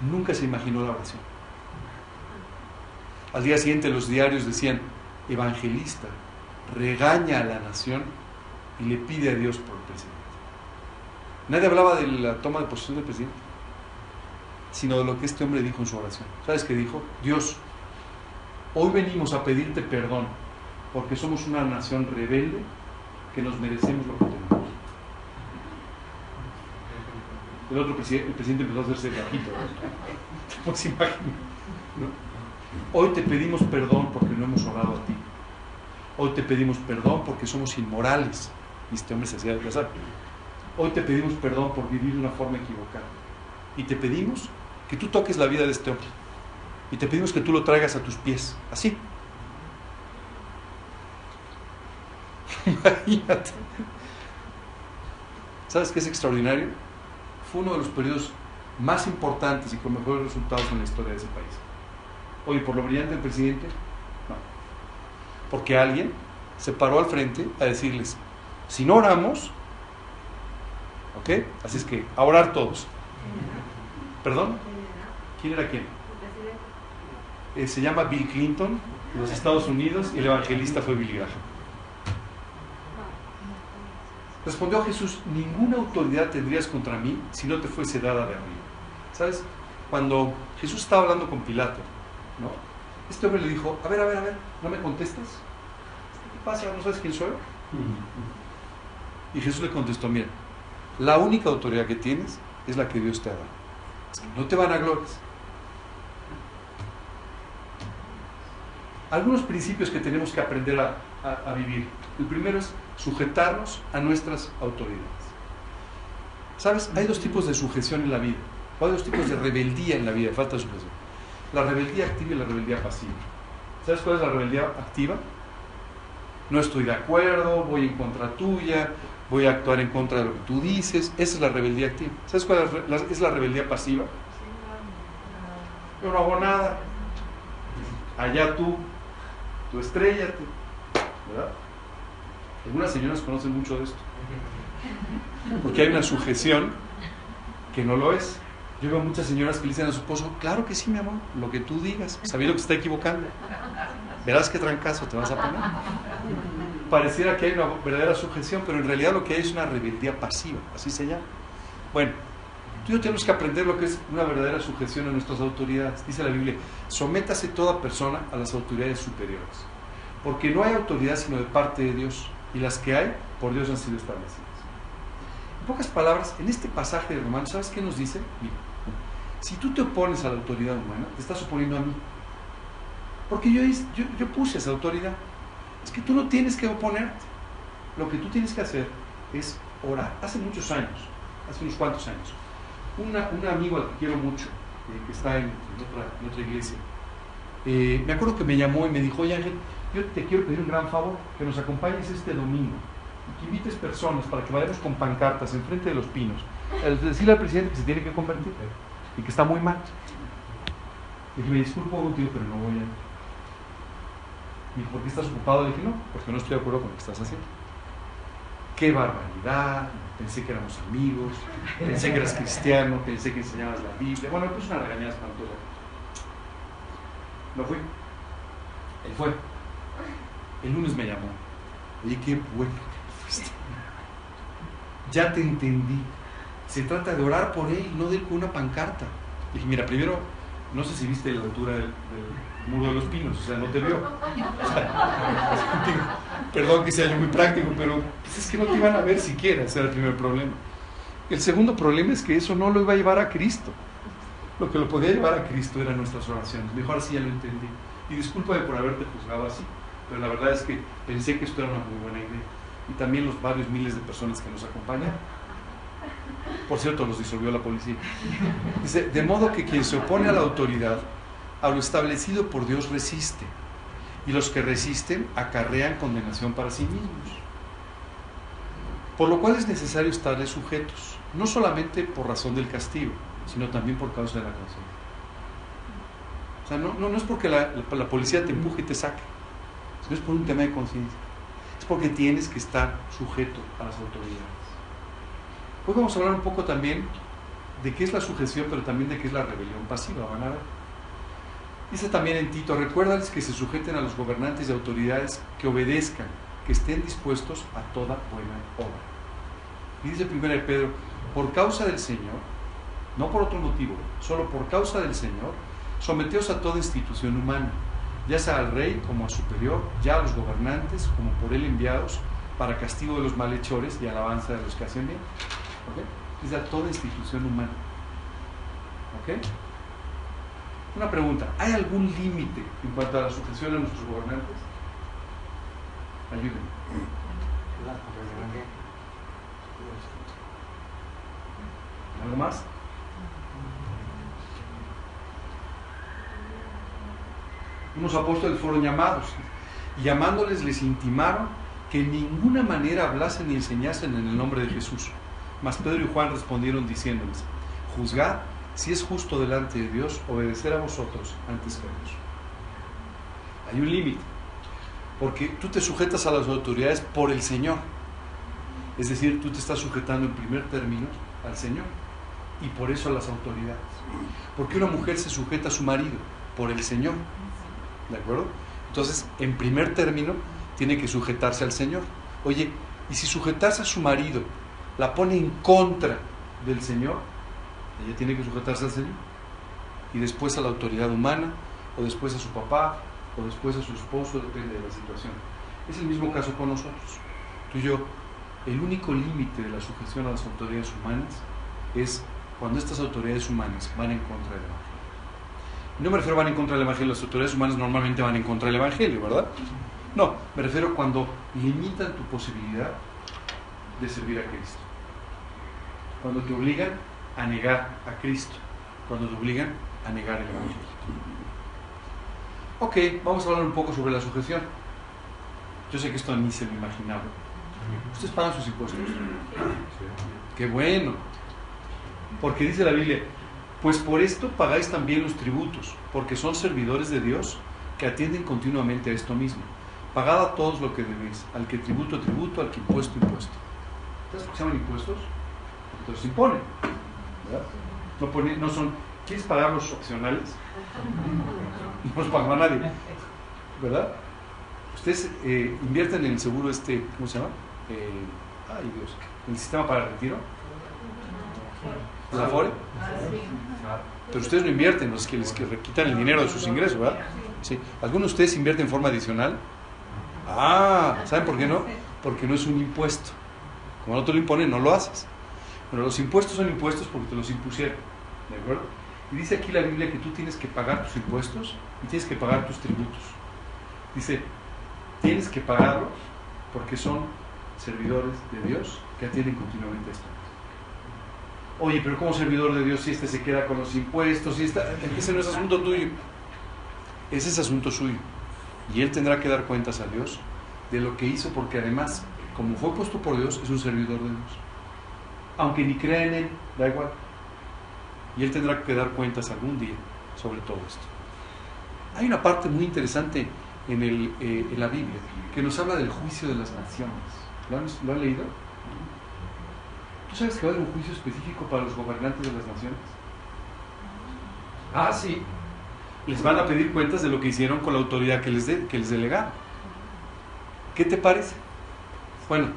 Nunca se imaginó la oración. Al día siguiente los diarios decían, evangelista, regaña a la nación y le pide a Dios por el presidente. Nadie hablaba de la toma de posesión del presidente, sino de lo que este hombre dijo en su oración. ¿Sabes qué dijo? Dios, hoy venimos a pedirte perdón porque somos una nación rebelde que nos merecemos lo que tenemos. El otro presidente, el presidente empezó a hacerse gajito. Pues ¿no? Hoy te pedimos perdón porque no hemos orado a ti. Hoy te pedimos perdón porque somos inmorales. Y este hombre se hacía casar. Hoy te pedimos perdón por vivir de una forma equivocada. Y te pedimos que tú toques la vida de este hombre. Y te pedimos que tú lo traigas a tus pies. Así. Imagínate. ¿Sabes qué es extraordinario? Fue uno de los periodos más importantes y con mejores resultados en la historia de ese país. Oye, por lo brillante del presidente, no. Porque alguien se paró al frente a decirles, si no oramos, ¿ok? Así es que, a orar todos. ¿Perdón? ¿Quién era quién? Eh, se llama Bill Clinton, de los Estados Unidos, y el evangelista fue Billy Graham. Respondió Jesús, ninguna autoridad tendrías contra mí si no te fuese dada de arriba. ¿Sabes? Cuando Jesús estaba hablando con Pilato, ¿no? Este hombre le dijo, a ver, a ver, a ver, ¿no me contestas? ¿Qué pasa? ¿No sabes quién soy? Y Jesús le contestó, mira, la única autoridad que tienes es la que Dios te ha dado. no te van a glorias. Algunos principios que tenemos que aprender a, a vivir. El primero es sujetarnos a nuestras autoridades. ¿Sabes? Hay dos tipos de sujeción en la vida. Hay dos tipos de rebeldía en la vida, falta de sujeción la rebeldía activa y la rebeldía pasiva. ¿Sabes cuál es la rebeldía activa? No estoy de acuerdo, voy en contra tuya, voy a actuar en contra de lo que tú dices. Esa es la rebeldía activa. ¿Sabes cuál es la rebeldía pasiva? Yo no hago nada. Allá tú, tu estrella, ¿verdad? Algunas señoras conocen mucho de esto. Porque hay una sujeción que no lo es. Yo veo muchas señoras que le dicen a su esposo, claro que sí, mi amor, lo que tú digas, sabiendo que está equivocando. Verás qué trancazo te vas a poner. Pareciera que hay una verdadera sujeción, pero en realidad lo que hay es una rebeldía pasiva, así se llama. Bueno, tú y yo tenemos que aprender lo que es una verdadera sujeción a nuestras autoridades. Dice la Biblia, sométase toda persona a las autoridades superiores. Porque no hay autoridad sino de parte de Dios. Y las que hay, por Dios han sido establecidas. En pocas palabras, en este pasaje de Romanos, ¿sabes qué nos dice? Mira, si tú te opones a la autoridad humana, te estás oponiendo a mí. Porque yo, yo, yo puse esa autoridad. Es que tú no tienes que oponerte. Lo que tú tienes que hacer es orar. Hace muchos años, hace unos cuantos años, un amigo al que quiero mucho, eh, que está en, otra, iglesia, eh, me acuerdo que me llamó y me dijo, oye Ángel, yo te quiero pedir un gran favor, que nos acompañes este domingo y que invites personas para que vayamos con pancartas enfrente de los pinos, decirle al presidente que se tiene que convertir y que está muy mal. Y dije, me disculpo contigo, pero no voy a... Me dijo, ¿por qué estás ocupado? Le dije, no, porque no estoy de acuerdo con lo que estás haciendo. ¡Qué barbaridad! Pensé que éramos amigos, pensé que eras cristiano, pensé que enseñabas la Biblia. Bueno, pues una regañada espantosa. No fui. Él fue. El lunes me llamó. Oye, qué bueno Ya te entendí. Se trata de orar por él, no de él con una pancarta. Dije, mira, primero, no sé si viste la altura del, muro de los pinos, o sea, no te vio. perdón que sea yo muy práctico, pero pues, es que no te iban a ver siquiera, ese era el primer problema. El segundo problema es que eso no lo iba a llevar a Cristo. Lo que lo podía llevar a Cristo eran nuestras oraciones. Mejor así ya lo entendí. Y discúlpame por haberte juzgado así, pero la verdad es que pensé que esto era una muy buena idea. Y también los varios miles de personas que nos acompañan. Por cierto, los disolvió la policía. Dice, de modo que quien se opone a la autoridad, a lo establecido por Dios resiste. Y los que resisten acarrean condenación para sí mismos. Por lo cual es necesario estarles sujetos, no solamente por razón del castigo, sino también por causa de la conciencia. O sea, no, no, es porque la, la, policía te empuje y te saque, sino es por un tema de conciencia. Es porque tienes que estar sujeto a las autoridades. Hoy vamos a hablar un poco también de qué es la sujeción, pero también de qué es la rebelión pasiva. Van a ver. Dice también en Tito, recuérdales que se sujeten a los gobernantes y autoridades, que obedezcan, que estén dispuestos a toda buena obra. Y dice primero de Pedro, por causa del Señor, no por otro motivo, solo por causa del Señor, someteos a toda institución humana, ya sea al rey como a superior, ya a los gobernantes como por él enviados, para castigo de los malhechores y alabanza de los que hacen bien. ¿Okay? Dice a toda institución humana. ¿Ok? Una pregunta, ¿hay algún límite en cuanto a la sujeción a nuestros gobernantes? Ayúdenme. ¿Algo más? Unos apóstoles fueron llamados y llamándoles les intimaron que en ninguna manera hablasen ni enseñasen en el nombre de Jesús. Mas Pedro y Juan respondieron diciéndoles, juzgad si es justo delante de Dios obedecer a vosotros antes que a Dios. Hay un límite, porque tú te sujetas a las autoridades por el Señor. Es decir, tú te estás sujetando en primer término al Señor y por eso a las autoridades. Porque una mujer se sujeta a su marido por el Señor. ¿De acuerdo? Entonces, en primer término, tiene que sujetarse al Señor. Oye, y si sujetarse a su marido la pone en contra del Señor, ella tiene que sujetarse al Señor. Y después a la autoridad humana, o después a su papá, o después a su esposo, depende de la situación. Es el mismo caso con nosotros. Tú y yo, el único límite de la sujeción a las autoridades humanas es cuando estas autoridades humanas van en contra del Evangelio. No me refiero van en contra del Evangelio, las autoridades humanas normalmente van en contra del Evangelio, ¿verdad? No, me refiero cuando limitan tu posibilidad de servir a Cristo. Cuando te obligan a negar a Cristo, cuando te obligan a negar el Evangelio. Ok, vamos a hablar un poco sobre la sujeción. Yo sé que esto a mí se lo imaginaba. ¿Ustedes pagan sus impuestos? Qué bueno. Porque dice la Biblia, pues por esto pagáis también los tributos, porque son servidores de Dios que atienden continuamente a esto mismo. Pagad a todos lo que debéis, al que tributo, tributo, al que impuesto, impuesto. ¿Sabes qué se impuestos? Entonces se imponen. No, son, ¿quieres pagar los opcionales? No los paga nadie. ¿Verdad? Ustedes eh, invierten en el seguro este, ¿cómo se llama? Eh, ay Dios, el sistema para retiro. ¿La FORE? Pero ustedes no invierten, los que les que quitan el dinero de sus ingresos, ¿verdad? Sí. ¿Algunos de ustedes invierten en forma adicional? Ah, ¿saben por qué no? Porque no es un impuesto. Como no te lo imponen, no lo haces. Pero los impuestos son impuestos porque te los impusieron. ¿De acuerdo? Y dice aquí la Biblia que tú tienes que pagar tus impuestos y tienes que pagar tus tributos. Dice, tienes que pagarlos porque son servidores de Dios que atienden continuamente esto. Oye, pero como servidor de Dios si este se queda con los impuestos? Si está... Ese no es asunto tuyo. Ese es asunto suyo. Y él tendrá que dar cuentas a Dios de lo que hizo porque además, como fue puesto por Dios, es un servidor de Dios. Aunque ni crea en él, da igual. Y él tendrá que dar cuentas algún día sobre todo esto. Hay una parte muy interesante en, eh, la Biblia que nos habla del juicio de las naciones. ¿Lo han, ¿Lo han leído? ¿Tú sabes que va a haber un juicio específico para los gobernantes de las naciones? Ah, sí. Les van a pedir cuentas de lo que hicieron con la autoridad que les, que les delegaron. ¿Qué te parece? Bueno,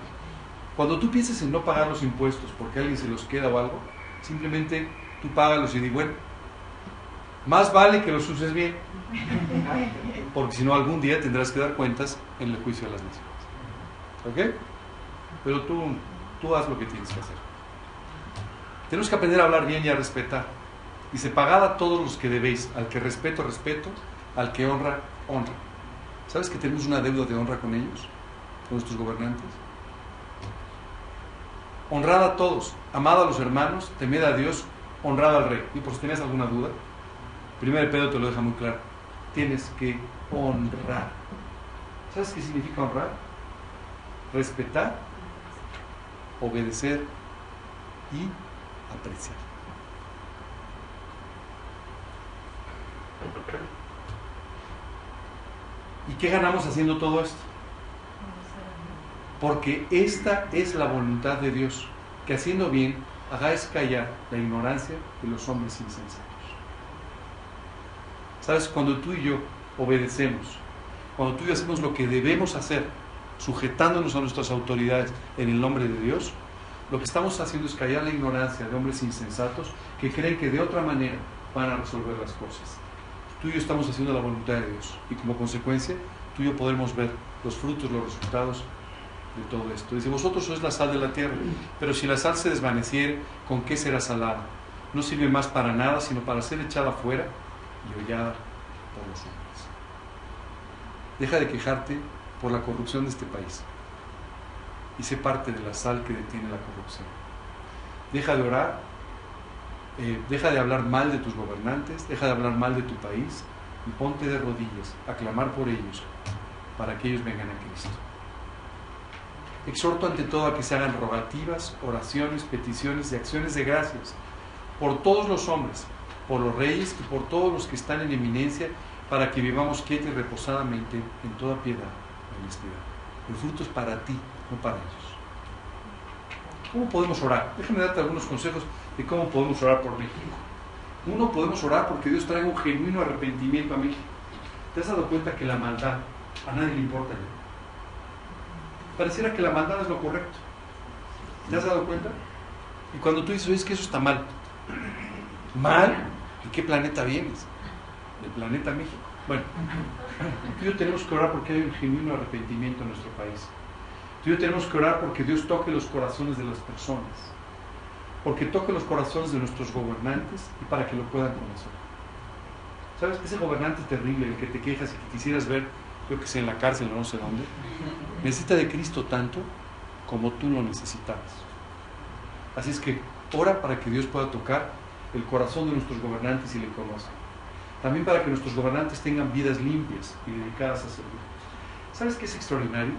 cuando tú pienses en no pagar los impuestos porque alguien se los queda o algo, simplemente tú págalos y di, bueno, más vale que los uses bien, porque si no algún día tendrás que dar cuentas en el juicio de las naciones. ¿Ok? Pero tú, tú haz lo que tienes que hacer. Tenemos que aprender a hablar bien y a respetar. Dice, pagad a todos los que debéis, al que respeto, respeto, al que honra, honra. ¿Sabes que tenemos una deuda de honra con ellos, con nuestros gobernantes? Honrad a todos, amad a los hermanos, temed a Dios, honrad al rey. Y por si tenías alguna duda, primero Pedro te lo deja muy claro. Tienes que honrar. ¿Sabes qué significa honrar? Respetar, obedecer y apreciar. ¿Y qué ganamos haciendo todo esto? Porque esta es la voluntad de Dios, que haciendo bien hagáis callar la ignorancia de los hombres insensatos. ¿Sabes? Cuando tú y yo obedecemos, cuando tú y yo hacemos lo que debemos hacer, sujetándonos a nuestras autoridades en el nombre de Dios, lo que estamos haciendo es callar la ignorancia de hombres insensatos que creen que de otra manera van a resolver las cosas. Tú y yo estamos haciendo la voluntad de Dios y como consecuencia tú y yo podremos ver los frutos, los resultados de todo esto. Dice, vosotros sois la sal de la tierra, pero si la sal se desvaneciere, ¿con qué será salada? No sirve más para nada, sino para ser echada fuera y hollada por los hombres. Deja de quejarte por la corrupción de este país y sé parte de la sal que detiene la corrupción. Deja de orar, eh, deja de hablar mal de tus gobernantes, deja de hablar mal de tu país y ponte de rodillas a clamar por ellos para que ellos vengan a Cristo. Exhorto ante todo a que se hagan rogativas, oraciones, peticiones y acciones de gracias por todos los hombres, por los reyes y por todos los que están en eminencia, para que vivamos quieta y reposadamente en toda piedad y honestidad. El fruto es para ti, no para ellos. ¿Cómo podemos orar? Déjame darte algunos consejos de cómo podemos orar por México. Uno, podemos orar porque Dios traiga un genuino arrepentimiento a México. ¿Te has dado cuenta que la maldad a nadie le importa Pareciera que la maldad es lo correcto. ¿Te has dado cuenta? Y cuando tú dices, es que eso está mal. ¿Mal? ¿De qué planeta vienes? Del planeta México. Bueno, tú y yo tenemos que orar porque hay un genuino arrepentimiento en nuestro país. Tú y yo tenemos que orar porque Dios toque los corazones de las personas. Porque toque los corazones de nuestros gobernantes y para que lo puedan conocer. ¿Sabes? Ese gobernante terrible, el que te quejas y que quisieras ver, yo que sé, en la cárcel no sé dónde, necesita de Cristo tanto como tú lo necesitabas. Así es que ora para que Dios pueda tocar el corazón de nuestros gobernantes y le conozcan. También para que nuestros gobernantes tengan vidas limpias y dedicadas a servir. ¿Sabes qué es extraordinario?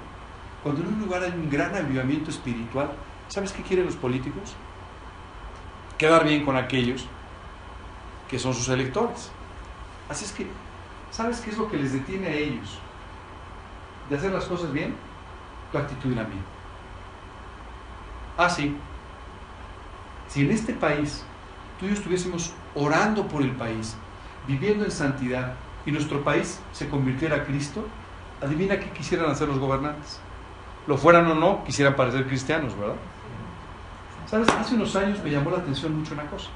Cuando en un lugar hay un gran avivamiento espiritual, ¿sabes qué quieren los políticos? Quedar bien con aquellos que son sus electores. Así es que, ¿sabes qué es lo que les detiene a ellos de hacer las cosas bien? Tu actitud y la mía. Ah, sí. Si en este país tú y yo estuviésemos orando por el país, viviendo en santidad, y nuestro país se convirtiera a Cristo, adivina qué quisieran hacer los gobernantes. Lo fueran o no, quisieran parecer cristianos, ¿verdad? ¿Sabes? Hace unos años me llamó la atención mucho una cosa.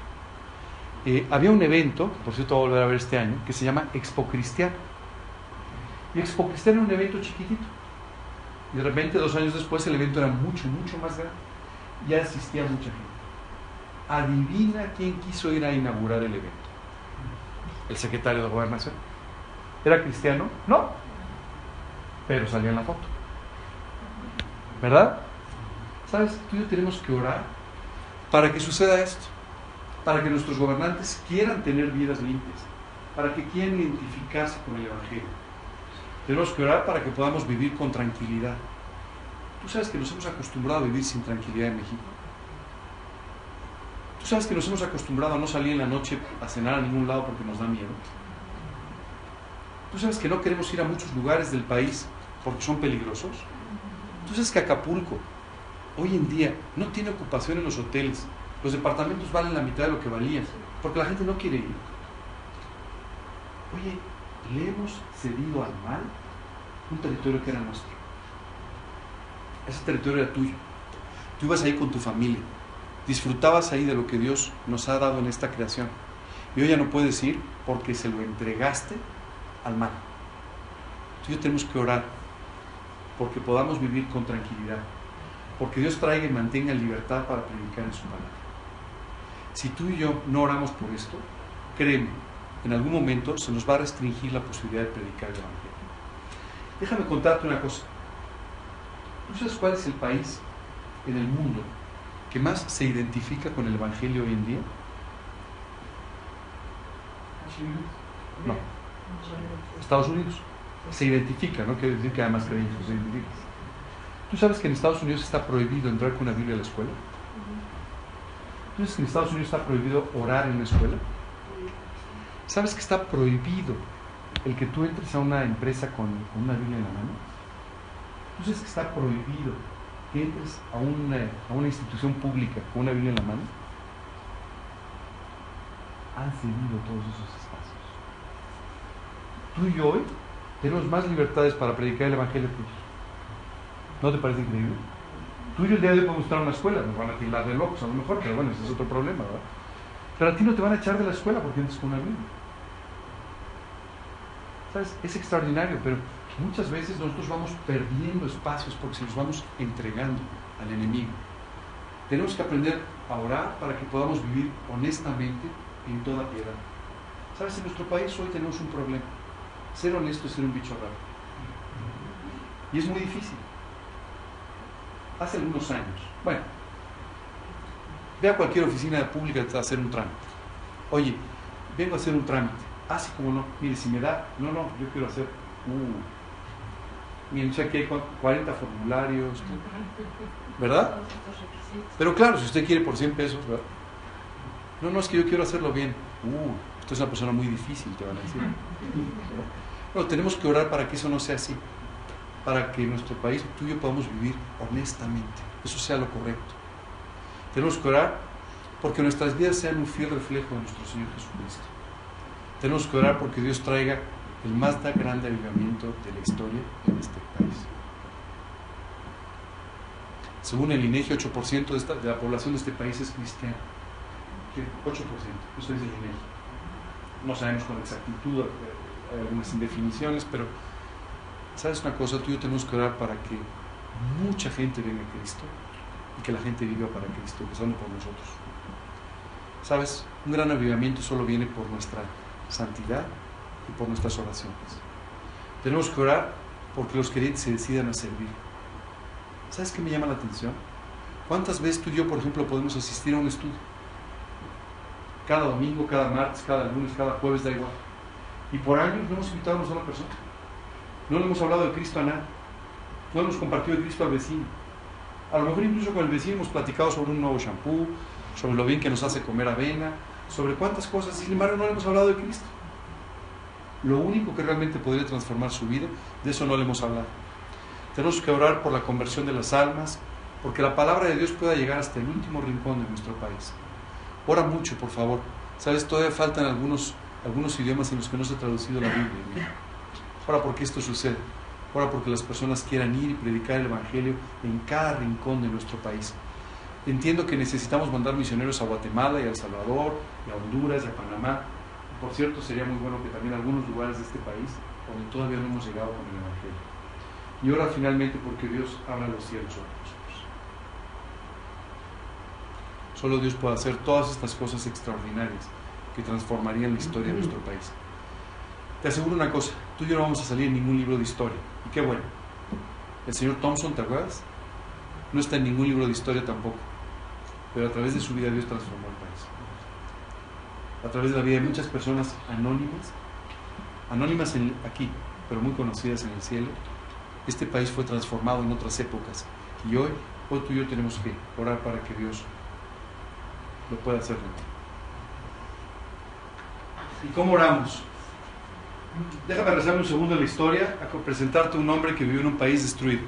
Eh, había un evento, por cierto voy a volver a ver este año, que se llama Expo Cristiano. Y Expo Cristiano era un evento chiquitito. Y de repente, dos años después, el evento era mucho, mucho más grande. Ya asistía mucha gente. Adivina quién quiso ir a inaugurar el evento. El secretario de Gobernación. ¿Era cristiano? No. Pero salía en la foto. ¿Verdad? ¿Sabes? Tú y yo tenemos que orar para que suceda esto. Para que nuestros gobernantes quieran tener vidas limpias. Para que quieran identificarse con el Evangelio. Tenemos que orar para que podamos vivir con tranquilidad. Tú sabes que nos hemos acostumbrado a vivir sin tranquilidad en México. Tú sabes que nos hemos acostumbrado a no salir en la noche a cenar a ningún lado porque nos da miedo. Tú sabes que no queremos ir a muchos lugares del país porque son peligrosos. Tú sabes que Acapulco hoy en día no tiene ocupación en los hoteles. Los departamentos valen la mitad de lo que valían porque la gente no quiere ir. Oye, le hemos cedido al mal un territorio que era nuestro. Ese territorio era tuyo. Tú ibas ahí con tu familia. Disfrutabas ahí de lo que Dios nos ha dado en esta creación. Y hoy ya no puedes ir porque se lo entregaste al mal. Tú y yo tenemos que orar porque podamos vivir con tranquilidad. Porque Dios traiga y mantenga libertad para predicar en su palabra. Si tú y yo no oramos por esto, créeme, en algún momento se nos va a restringir la posibilidad de predicar el Evangelio. Déjame contarte una cosa. ¿Tú sabes cuál es el país en el mundo que más se identifica con el Evangelio hoy en día? No. Estados Unidos. Se identifica, no quiere decir que además creyentes, se identifica. ¿Tú sabes que en Estados Unidos está prohibido entrar con una Biblia a la escuela? ¿Tú sabes que en Estados Unidos está prohibido orar en la escuela? ¿Sabes que está prohibido el que tú entres a una empresa con, una Biblia en la mano? ¿Tú sabes que está prohibido que entres a una, a una institución pública con una Biblia en la mano? Han cedido todos esos espacios. Tú y yo hoy tenemos más libertades para predicar el Evangelio que ellos. ¿No te parece increíble? Tú y yo el día de hoy podemos estar en una escuela, nos van a tirar de locos a lo mejor, pero bueno, ese es otro problema, ¿verdad? Pero a ti no te van a echar de la escuela porque entres con una Biblia. ¿Sabes? Es extraordinario, pero muchas veces nosotros vamos perdiendo espacios porque se los vamos entregando al enemigo. Tenemos que aprender a orar para que podamos vivir honestamente en toda piedad. ¿Sabes? En nuestro país hoy tenemos un problema. Ser honesto es ser un bicho raro. Y es muy difícil. Hace algunos años, bueno, ve a cualquier oficina pública a hacer un trámite. Oye, vengo a hacer un trámite. Así como no. Mire, si me da, no, no, yo quiero hacer. Uh, miren, aquí hay 40 formularios. ¿Verdad? Pero claro, si usted quiere por 100 pesos, ¿verdad? No, no, es que yo quiero hacerlo bien. Uh, usted es una persona muy difícil, te van a decir. Bueno, tenemos que orar para que eso no sea así. Para que nuestro país, tú y yo podamos vivir honestamente. Eso sea lo correcto. Tenemos que orar porque nuestras vidas sean un fiel reflejo de nuestro Señor Jesucristo. Tenemos que orar porque Dios traiga el más grande avivamiento de la historia en este país. Según el INEGI, 8% de, de la población de este país es cristiana. 8%, eso es el INEGI. No sabemos con exactitud, hay algunas indefiniciones, pero ¿sabes una cosa? Tú y yo tenemos que orar para que mucha gente venga a Cristo y que la gente viva para Cristo, empezando por nosotros. ¿Sabes? Un gran avivamiento solo viene por nuestra santidad y por nuestras oraciones. Tenemos que orar porque los creyentes se decidan a servir. ¿Sabes qué me llama la atención? ¿Cuántas veces tú y yo, por ejemplo, podemos asistir a un estudio? Cada domingo, cada martes, cada lunes, cada jueves, da igual. Y por años no hemos invitado a una sola persona. No le hemos hablado de Cristo a nadie. No hemos compartido de Cristo al vecino. A lo mejor incluso con el vecino hemos platicado sobre un nuevo shampoo, sobre lo bien que nos hace comer avena, sobre cuántas cosas. Sin embargo, no le hemos hablado de Cristo. Lo único que realmente podría transformar su vida, de eso no le hemos hablado. Tenemos que orar por la conversión de las almas, porque la palabra de Dios pueda llegar hasta el último rincón de nuestro país. Ora mucho, por favor. Sabes, todavía faltan algunos, algunos idiomas en los que no se ha traducido la Biblia. Ora porque esto sucede. Ora porque las personas quieran ir y predicar el Evangelio en cada rincón de nuestro país. Entiendo que necesitamos mandar misioneros a Guatemala y a El Salvador, y a Honduras y a Panamá. Por cierto, sería muy bueno que también algunos lugares de este país donde todavía no hemos llegado con el Evangelio. Y ora finalmente porque Dios abra los cielos sobre nosotros. Solo Dios puede hacer todas estas cosas extraordinarias que transformarían la historia de nuestro país. Te aseguro una cosa, tú y yo no vamos a salir en ningún libro de historia. Y qué bueno. El señor Thompson, ¿te acuerdas? No está en ningún libro de historia tampoco. Pero a través de su vida Dios transformó el país. A través de la vida de muchas personas anónimas, anónimas aquí, pero muy conocidas en el cielo, este país fue transformado en otras épocas. Y hoy, hoy tú y yo tenemos que orar para que Dios lo pueda hacer. ¿Y cómo oramos? Déjame rezarme un segundo en la historia a presentarte un hombre que vivió en un país destruido.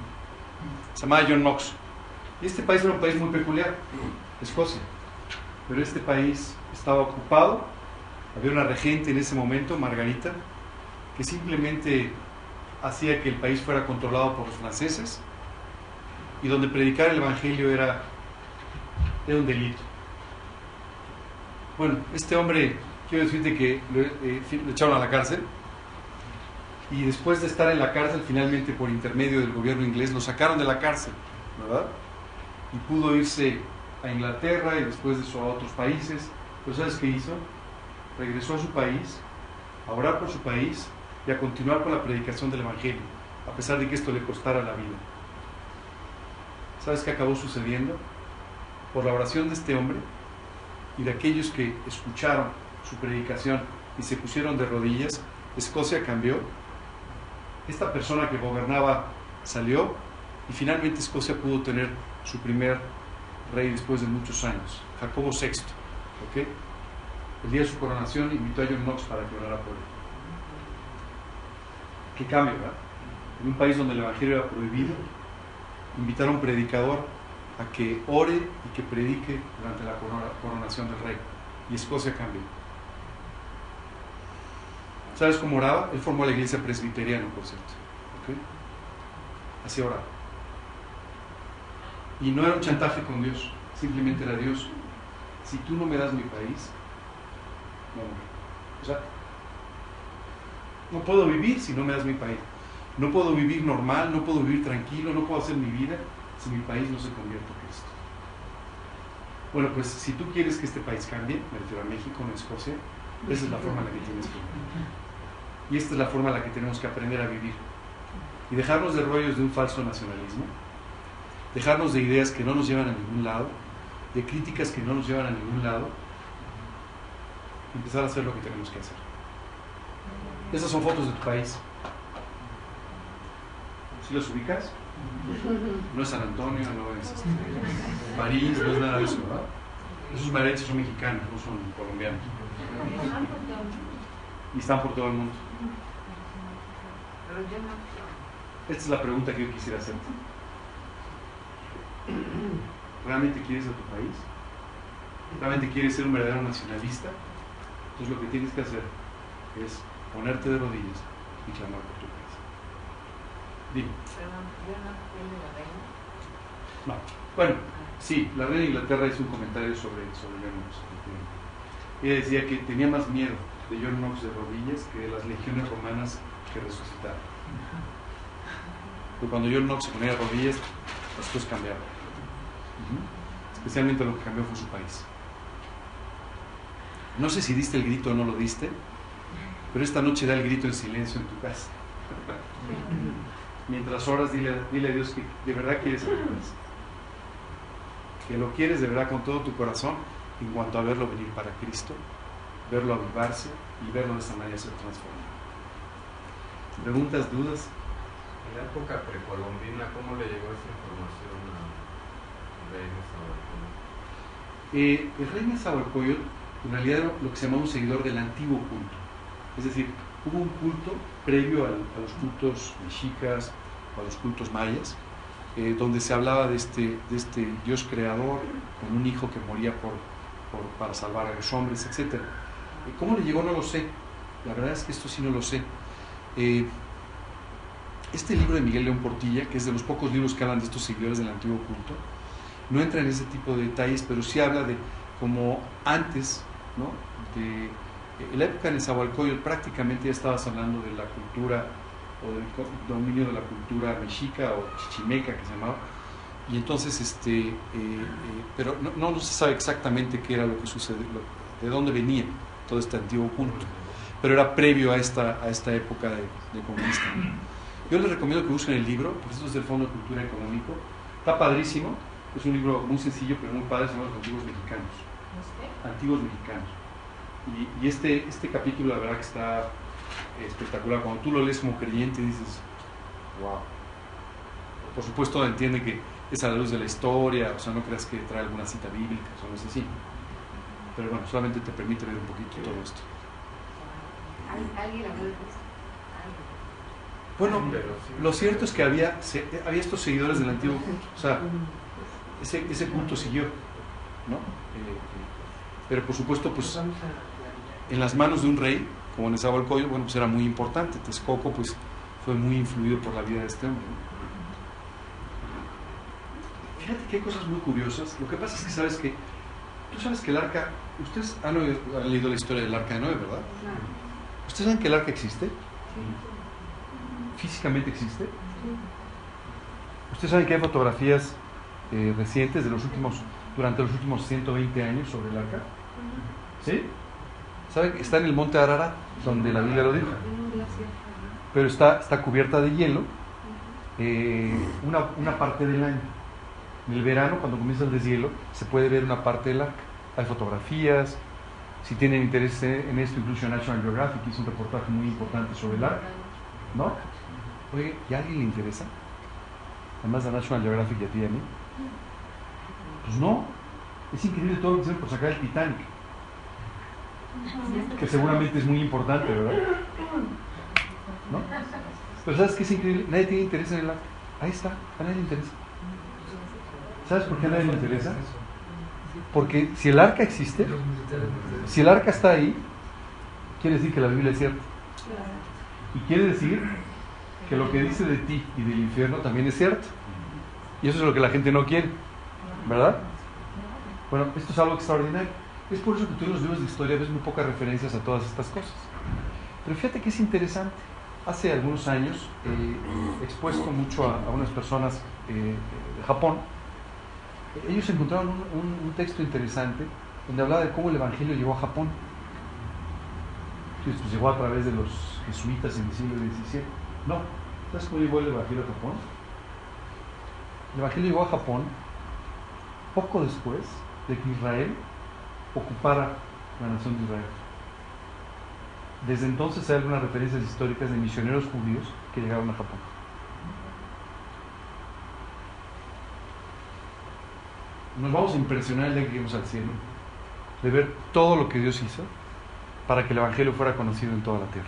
Se llamaba John Knox. Y este país era un país muy peculiar, Escocia. Pero este país estaba ocupado. Había una regente en ese momento, Margarita, que simplemente hacía que el país fuera controlado por los franceses y donde predicar el Evangelio era, era un delito. Bueno, este hombre, quiero decirte que lo, eh, echaron a la cárcel y después de estar en la cárcel, finalmente por intermedio del gobierno inglés, lo sacaron de la cárcel, ¿verdad? Y pudo irse a Inglaterra y después de eso a otros países. Pero ¿sabes qué hizo? Regresó a su país, a orar por su país y a continuar con la predicación del Evangelio, a pesar de que esto le costara la vida. ¿Sabes qué acabó sucediendo? Por la oración de este hombre y de aquellos que escucharon su predicación y se pusieron de rodillas, Escocia cambió esta persona que gobernaba salió y finalmente Escocia pudo tener su primer rey después de muchos años, Jacobo VI. ¿okay? El día de su coronación invitó a John Knox para que orara por él. Qué cambio, ¿verdad? En un país donde el Evangelio era prohibido, invitar a un predicador a que ore y que predique durante la coronación del rey. Y Escocia cambió. ¿Sabes cómo oraba? Él formó la iglesia presbiteriana, por cierto. Así oraba. Y no era un chantaje con Dios, simplemente era Dios. Si tú no me das mi país, no, o sea, no puedo vivir si no me das mi país. No puedo vivir normal, no puedo vivir tranquilo, no puedo hacer mi vida si mi país no se convierte en Cristo. Bueno, pues si tú quieres que este país cambie, me refiero a México, no a Escocia, esa es la forma en la que tienes que vivir. Y esta es la forma en la que tenemos que aprender a vivir. Y dejarnos de rollos de un falso nacionalismo, dejarnos de ideas que no nos llevan a ningún lado, de críticas que no nos llevan a ningún lado, empezar a hacer lo que tenemos que hacer. Estas son fotos de tu país. ¿Sí los ubicas? No es San Antonio, no es este, París, no es nada de eso, ¿verdad? Esos mariachis son mexicanos, no son colombianos. Y están por todo el mundo. Esta es la pregunta que yo quisiera hacerte. ¿Realmente quieres a tu país? ¿Realmente quieres ser un verdadero nacionalista? Entonces lo que tienes que hacer es ponerte de rodillas y clamar por tu país. Dime. No. Bueno, sí, la reina de Inglaterra hizo un comentario sobre, sobre John Knox. Ella decía que tenía más miedo de John Knox de rodillas que de las legiones romanas que resucitar. Porque cuando yo no se ponía rodillas, las cosas cambiaban. Especialmente lo que cambió fue su país. No sé si diste el grito o no lo diste, pero esta noche da el grito en silencio en tu casa. Mientras oras, dile, dile a Dios que de verdad quieres a Que lo quieres de verdad con todo tu corazón en cuanto a verlo venir para Cristo, verlo avivarse y verlo de esta manera ser transformado. ¿Preguntas, dudas? En la época precolombina, ¿cómo le llegó esa información a rey Eh, el rey Nezahualcóyotl en realidad era lo que se llamaba un seguidor del antiguo culto. Es decir, hubo un culto previo a, los cultos mexicas o a los cultos mayas, eh, donde se hablaba de este, de este Dios creador con un hijo que moría por, para salvar a los hombres, etc. ¿Cómo le llegó? No lo sé. La verdad es que esto sí no lo sé. Eh, este libro de Miguel León Portilla, que es de los pocos libros que hablan de estos seguidores del antiguo culto, no entra en ese tipo de detalles, pero sí habla de como antes, ¿no? de en la época de Nezahualcóyotl prácticamente ya estabas hablando de la cultura o del dominio de la cultura mexica o chichimeca que se llamaba, Y entonces, este, eh, eh, pero no, no, se sabe exactamente qué era lo que sucedió, de dónde venía todo este antiguo culto, pero era previo a esta, a esta época de, de conquista. Yo les recomiendo que busquen el libro, porque esto es del Fondo de Cultura Económico, está padrísimo, es un libro muy sencillo, pero muy padre, se llama Los Antiguos Mexicanos. Antiguos Mexicanos. Y, y, este, este capítulo, la verdad que está espectacular. Cuando tú lo lees como creyente, dices, wow. Por supuesto, entiende que es a la luz de la historia, o sea, no creas que trae alguna cita bíblica, eso no es así. Pero bueno, solamente te permite ver un poquito todo esto. ¿Alguien Bueno, lo cierto es que había, había estos seguidores del antiguo culto, o sea, ese, ese culto siguió, ¿no? Eh, pero por supuesto, pues en las manos de un rey, como Nezahualcóyotl, bueno, pues era muy importante. Texcoco, pues fue muy influido por la vida de este hombre. Fíjate que hay cosas muy curiosas. Lo que pasa es que sabes que, tú sabes que el arca, ustedes han, leído la historia del arca de Noé, ¿verdad? ¿Ustedes saben que el arca existe? ¿Físicamente existe? ¿Ustedes saben que hay fotografías eh, recientes de los últimos, durante los últimos 120 años sobre el arca? ¿Sí? ¿Saben? Está en el monte Ararat, donde la Biblia lo dijo. Pero está, está cubierta de hielo eh, una, una parte del año. En el verano, cuando comienza el deshielo, se puede ver una parte del arca. Hay fotografías. Si tienen interés en esto, incluso National Geographic hizo un reportaje muy importante sobre el arca. ¿No? Oye, ¿y a alguien le interesa? Además de National Geographic y a ti a. Pues no. Es increíble todo lo que hicieron por sacar el Titanic. Que seguramente es muy importante, ¿verdad? ¿No? Pero ¿sabes qué es increíble? Nadie tiene interés en el arca. Ahí está, a nadie le interesa. ¿Sabes por qué a nadie le interesa? Porque si el arca existe, si el arca está ahí, quiere decir que la Biblia es cierta. Y quiere decir que lo que dice de ti y del infierno también es cierto. Y eso es lo que la gente no quiere. ¿Verdad? Bueno, esto es algo extraordinario. Es por eso que tú en los libros de historia ves muy pocas referencias a todas estas cosas. Pero fíjate que es interesante. Hace algunos años eh, expuesto mucho a, unas personas eh, de Japón. Ellos encontraron un, texto interesante donde hablaba de cómo el Evangelio llegó a Japón. Pues llegó a través de los jesuitas en el siglo XVII. No. ¿Sabes cómo llegó el Evangelio a Japón? El Evangelio llegó a Japón poco después de que Israel ocupara la nación de Israel. Desde entonces hay algunas referencias históricas de misioneros judíos que llegaron a Japón. Nos vamos a impresionar el día que lleguemos al cielo, de ver todo lo que Dios hizo para que el Evangelio fuera conocido en toda la tierra.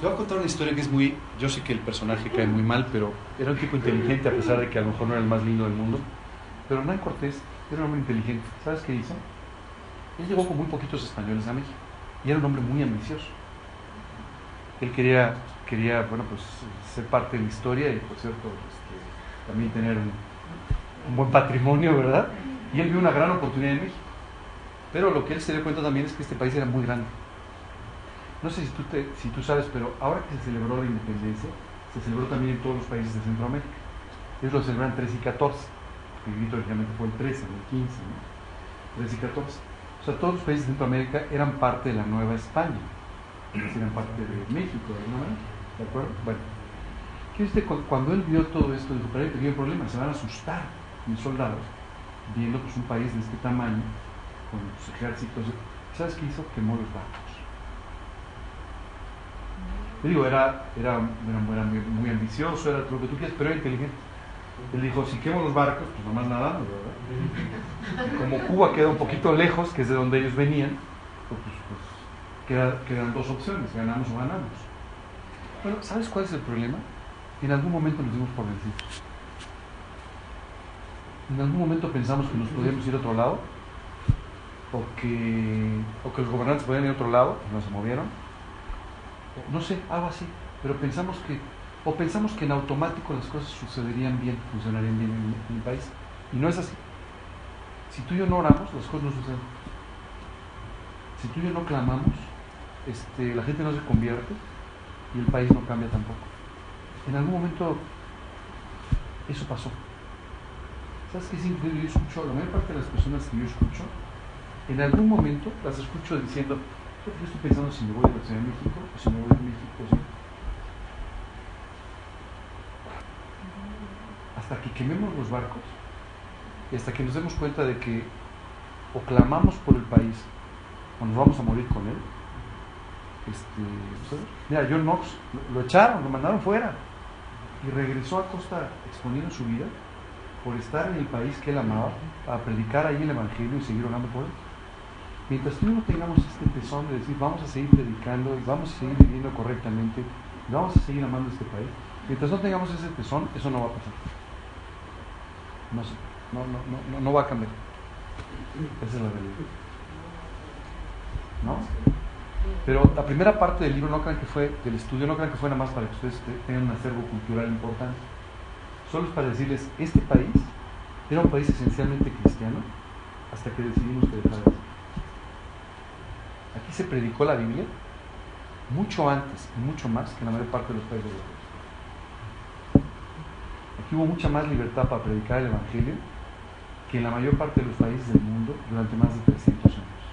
Te voy a contar una historia que es muy, yo sé que el personaje cae muy mal, pero era un tipo inteligente a pesar de que a lo mejor no era el más lindo del mundo. Pero Hernán Cortés era un hombre inteligente. ¿Sabes qué hizo? Él llegó con muy poquitos españoles a México y era un hombre muy ambicioso. Él quería, quería bueno, pues, ser parte de la historia y, por cierto, este, también tener buen patrimonio, ¿verdad? Y él vio una gran oportunidad en México. Pero lo que él se dio cuenta también es que este país era muy grande. No sé si tú, si tú sabes, pero ahora que se celebró la independencia, se celebró también en todos los países de Centroamérica. Ellos lo celebran 13 y 14 el grito originalmente fue el 13, el 15, ¿no? 13 y 14. O sea, todos los países de Centroamérica eran parte de la Nueva España, eran parte de México, de alguna ¿de acuerdo? Bueno, ¿qué cuando él vio todo esto, dijo, pero hay un problema, se van a asustar mis soldados, viendo pues un país de este tamaño, con sus ejércitos, ¿sabes qué hizo? Quemó los barcos. Yo digo, era, era, era, muy, ambicioso, era todo lo que tú quieras, pero era inteligente. Él dijo, si quemo los barcos, pues nomás nadando, ¿verdad? Como Cuba queda un poquito lejos, que es de donde ellos venían, pues, pues quedan dos opciones, ganamos o ganamos. Bueno, ¿sabes cuál es el problema? En algún momento nos dimos por vencidos. En algún momento pensamos que nos podíamos ir a otro lado, o que, o que los gobernantes podían ir a otro lado, y no se movieron. No sé, algo así. Pero pensamos que o pensamos que en automático las cosas sucederían bien, funcionarían bien en, el país. Y no es así. Si tú y yo no oramos, las cosas no suceden. Si tú y yo no clamamos, este, la gente no se convierte y el país no cambia tampoco. En algún momento eso pasó. ¿Sabes qué es increíble? Yo escucho, la mayor parte de las personas que yo escucho, en algún momento las escucho diciendo, yo estoy pensando si me voy a la Ciudad de México o si me voy a México. Hasta que quememos los barcos y hasta que nos demos cuenta de que o clamamos por el país o nos vamos a morir con él. Este, mira, John Knox lo echaron, lo mandaron fuera y regresó a Costa exponiendo su vida por estar en el país que él amaba, a predicar ahí el Evangelio y seguir orando por él. Mientras tú no tengamos este tesón de decir, vamos a seguir predicando y vamos a seguir viviendo correctamente, vamos a seguir amando este país, mientras no tengamos ese tesón, eso no va a pasar. No, no, no, no, no va a cambiar. Esa es la realidad. ¿No? Pero la primera parte del libro no crean que fue, del estudio, no crean que fue nada más para que ustedes tengan un acervo cultural importante. Solo es para decirles, este país era un país esencialmente cristiano hasta que decidimos que dejara. Aquí se predicó la Biblia mucho antes y mucho más que en la mayor parte de los países europeos. Aquí hubo mucha más libertad para predicar el Evangelio que en la mayor parte de los países del mundo durante más de 300 años.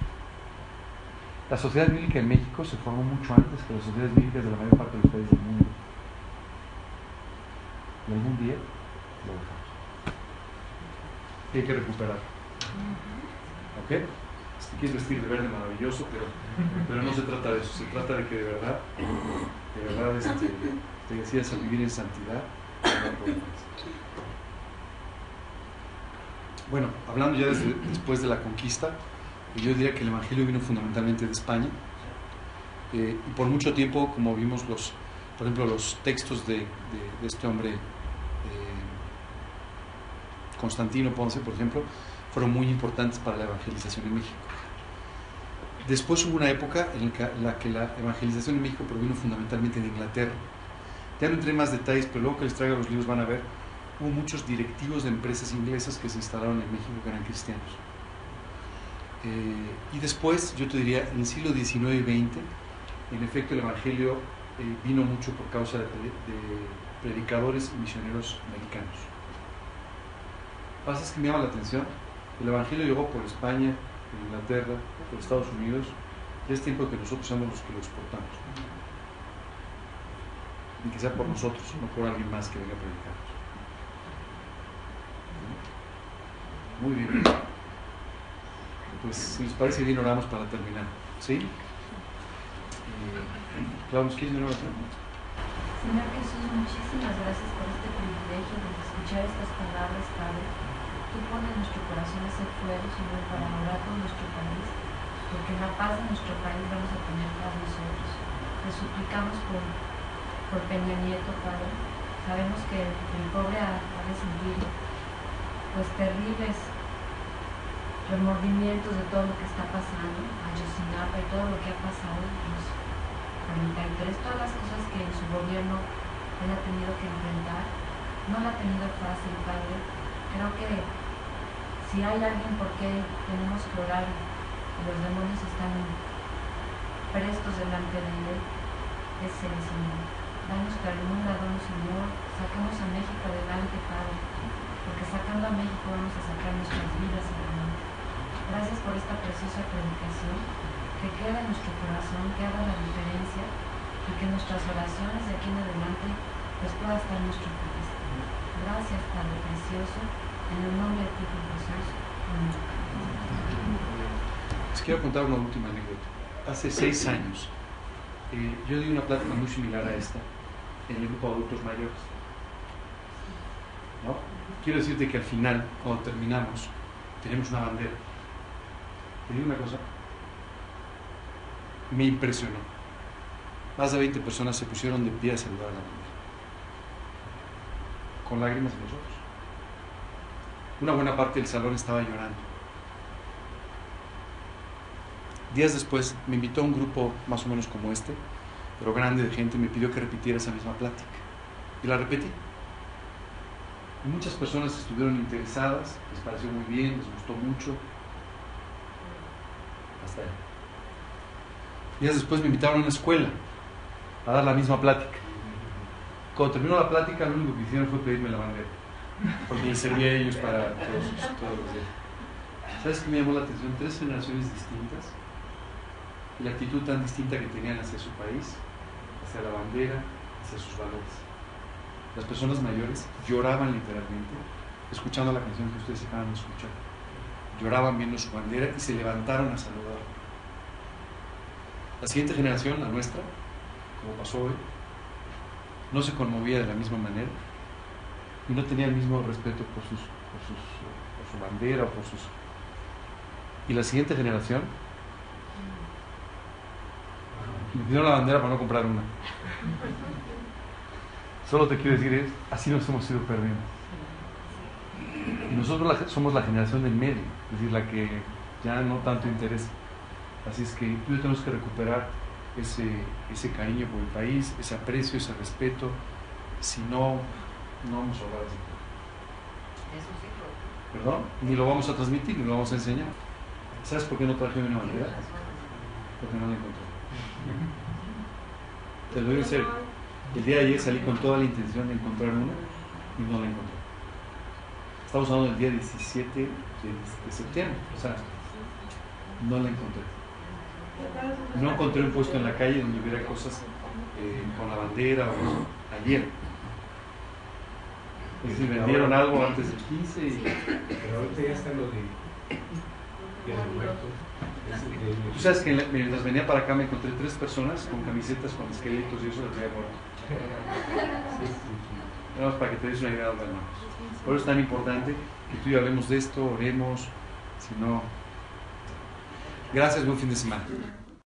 La sociedad bíblica en México se formó mucho antes que las sociedades bíblicas de la mayor parte de los países del mundo. Y algún día lo dejamos. Hay que recuperar. ¿Ok? Si quieres vestir de verde maravilloso, pero, pero no se trata de eso, se trata de que de verdad, de verdad este, te decidas a vivir en santidad. Bueno, hablando ya desde, después de la conquista, yo diría que el Evangelio vino fundamentalmente de España. Eh, y por mucho tiempo, como vimos los, por ejemplo, los textos de, de, de este hombre, eh, Constantino Ponce, por ejemplo, fueron muy importantes para la evangelización en México. Después hubo una época en la que la evangelización en México provino fundamentalmente de Inglaterra. Ya no entré en más detalles, pero luego que les traiga los libros van a ver, hubo muchos directivos de empresas inglesas que se instalaron en México que eran cristianos. Eh, y después, yo te diría, en el siglo XIX y XX, en efecto el Evangelio eh, vino mucho por causa de, de, predicadores y misioneros americanos. Lo que me llama la atención, el Evangelio llegó por España, por Inglaterra, por Estados Unidos, y es tiempo que nosotros seamos los que lo exportamos. Y que sea por nosotros, no por alguien más que venga a predicarnos. Muy bien. Pues si les parece bien, oramos para terminar. ¿Sí? Eh, Claudia, ¿quieres? Señor Jesús, muchísimas gracias por este privilegio de escuchar estas palabras, Padre. Tú pones nuestro corazón ese fuego, Señor, para orar por nuestro país, porque la paz de nuestro país vamos a tener paz nosotros. Te suplicamos por, por Peña Nieto, Padre. Sabemos que el pobre ha, ha de sentir pues terribles remordimientos de todo lo que está pasando, Ayotzinapa y todo lo que ha pasado en los 43, todas las cosas que en su gobierno él ha tenido que enfrentar, no la ha tenido fácil, Padre. Creo que si hay alguien por qué tenemos que orar y los demonios están prestos delante de él, es el Señor. Danos ternura, danos Señor, saquemos a México adelante, Padre, porque sacando a México vamos a sacar nuestras vidas adelante. Gracias por esta preciosa predicación que queda en nuestro corazón, que haga la diferencia y que nuestras oraciones de aquí en adelante pues pueda estar en nuestro corazón. Gracias, Padre Precioso, en el nombre de Cristo Jesús. Les quiero contar una última anécdota. Hace seis años eh, yo di una plática muy similar a esta en el grupo de adultos mayores. ¿No? Quiero decirte que al final, cuando terminamos, tenemos una bandera. Te digo una cosa, me impresionó. Más de 20 personas se pusieron de pie a saludar a la bandera, con lágrimas en los ojos. Una buena parte del salón estaba llorando. Días después me invitó a un grupo más o menos como este, pero grande de gente, me pidió que repitiera esa misma plática. Y la repetí. Y muchas personas estuvieron interesadas, les pareció muy bien, les gustó mucho. Hasta ahí. Días después me invitaron a una escuela a dar la misma plática. Cuando terminó la plática, lo único que hicieron fue pedirme la bandera. porque les servía a ellos para todos, todos los días. ¿Sabes qué me llamó la atención? Tres generaciones distintas y la actitud tan distinta que tenían hacia su país, hacia la bandera, hacia sus valores. Las personas mayores lloraban literalmente escuchando la canción que ustedes acaban de escuchar. Lloraban viendo su bandera y se levantaron a saludar. La siguiente generación, la nuestra, como pasó hoy, no se conmovía de la misma manera y no tenía el mismo respeto por, sus, por, sus, por su bandera o por sus... Y la siguiente generación me pidieron la bandera para no comprar una. Solo te quiero decir, es, así nos hemos ido perdiendo. Y nosotros somos la generación del medio, es decir, la que ya no tanto interesa. Así es que tú tenemos que recuperar ese, ese cariño por el país, ese aprecio, ese respeto. Si no, no vamos a hablar así. ¿Perdón? Ni lo vamos a transmitir, ni lo vamos a enseñar. ¿Sabes por qué no traje una bandera? Porque no la encontré. Te lo digo en serio. El día de ayer salí con toda la intención de encontrar una y no la encontré. Estamos hablando del día 17 de, septiembre. O sea, no la encontré. No encontré un puesto en la calle donde hubiera cosas eh, con la bandera o ayer. Es decir, vendieron algo antes del 15 y... Pero ahorita ya está lo de... Tú sabes que mientras venía para acá me encontré tres personas con camisetas con esqueletos y eso les había muerto. Vamos para que te des una idea, hermanos. Por eso es tan importante que tú y yo hablemos de esto, oremos, si no. Gracias, buen fin de semana.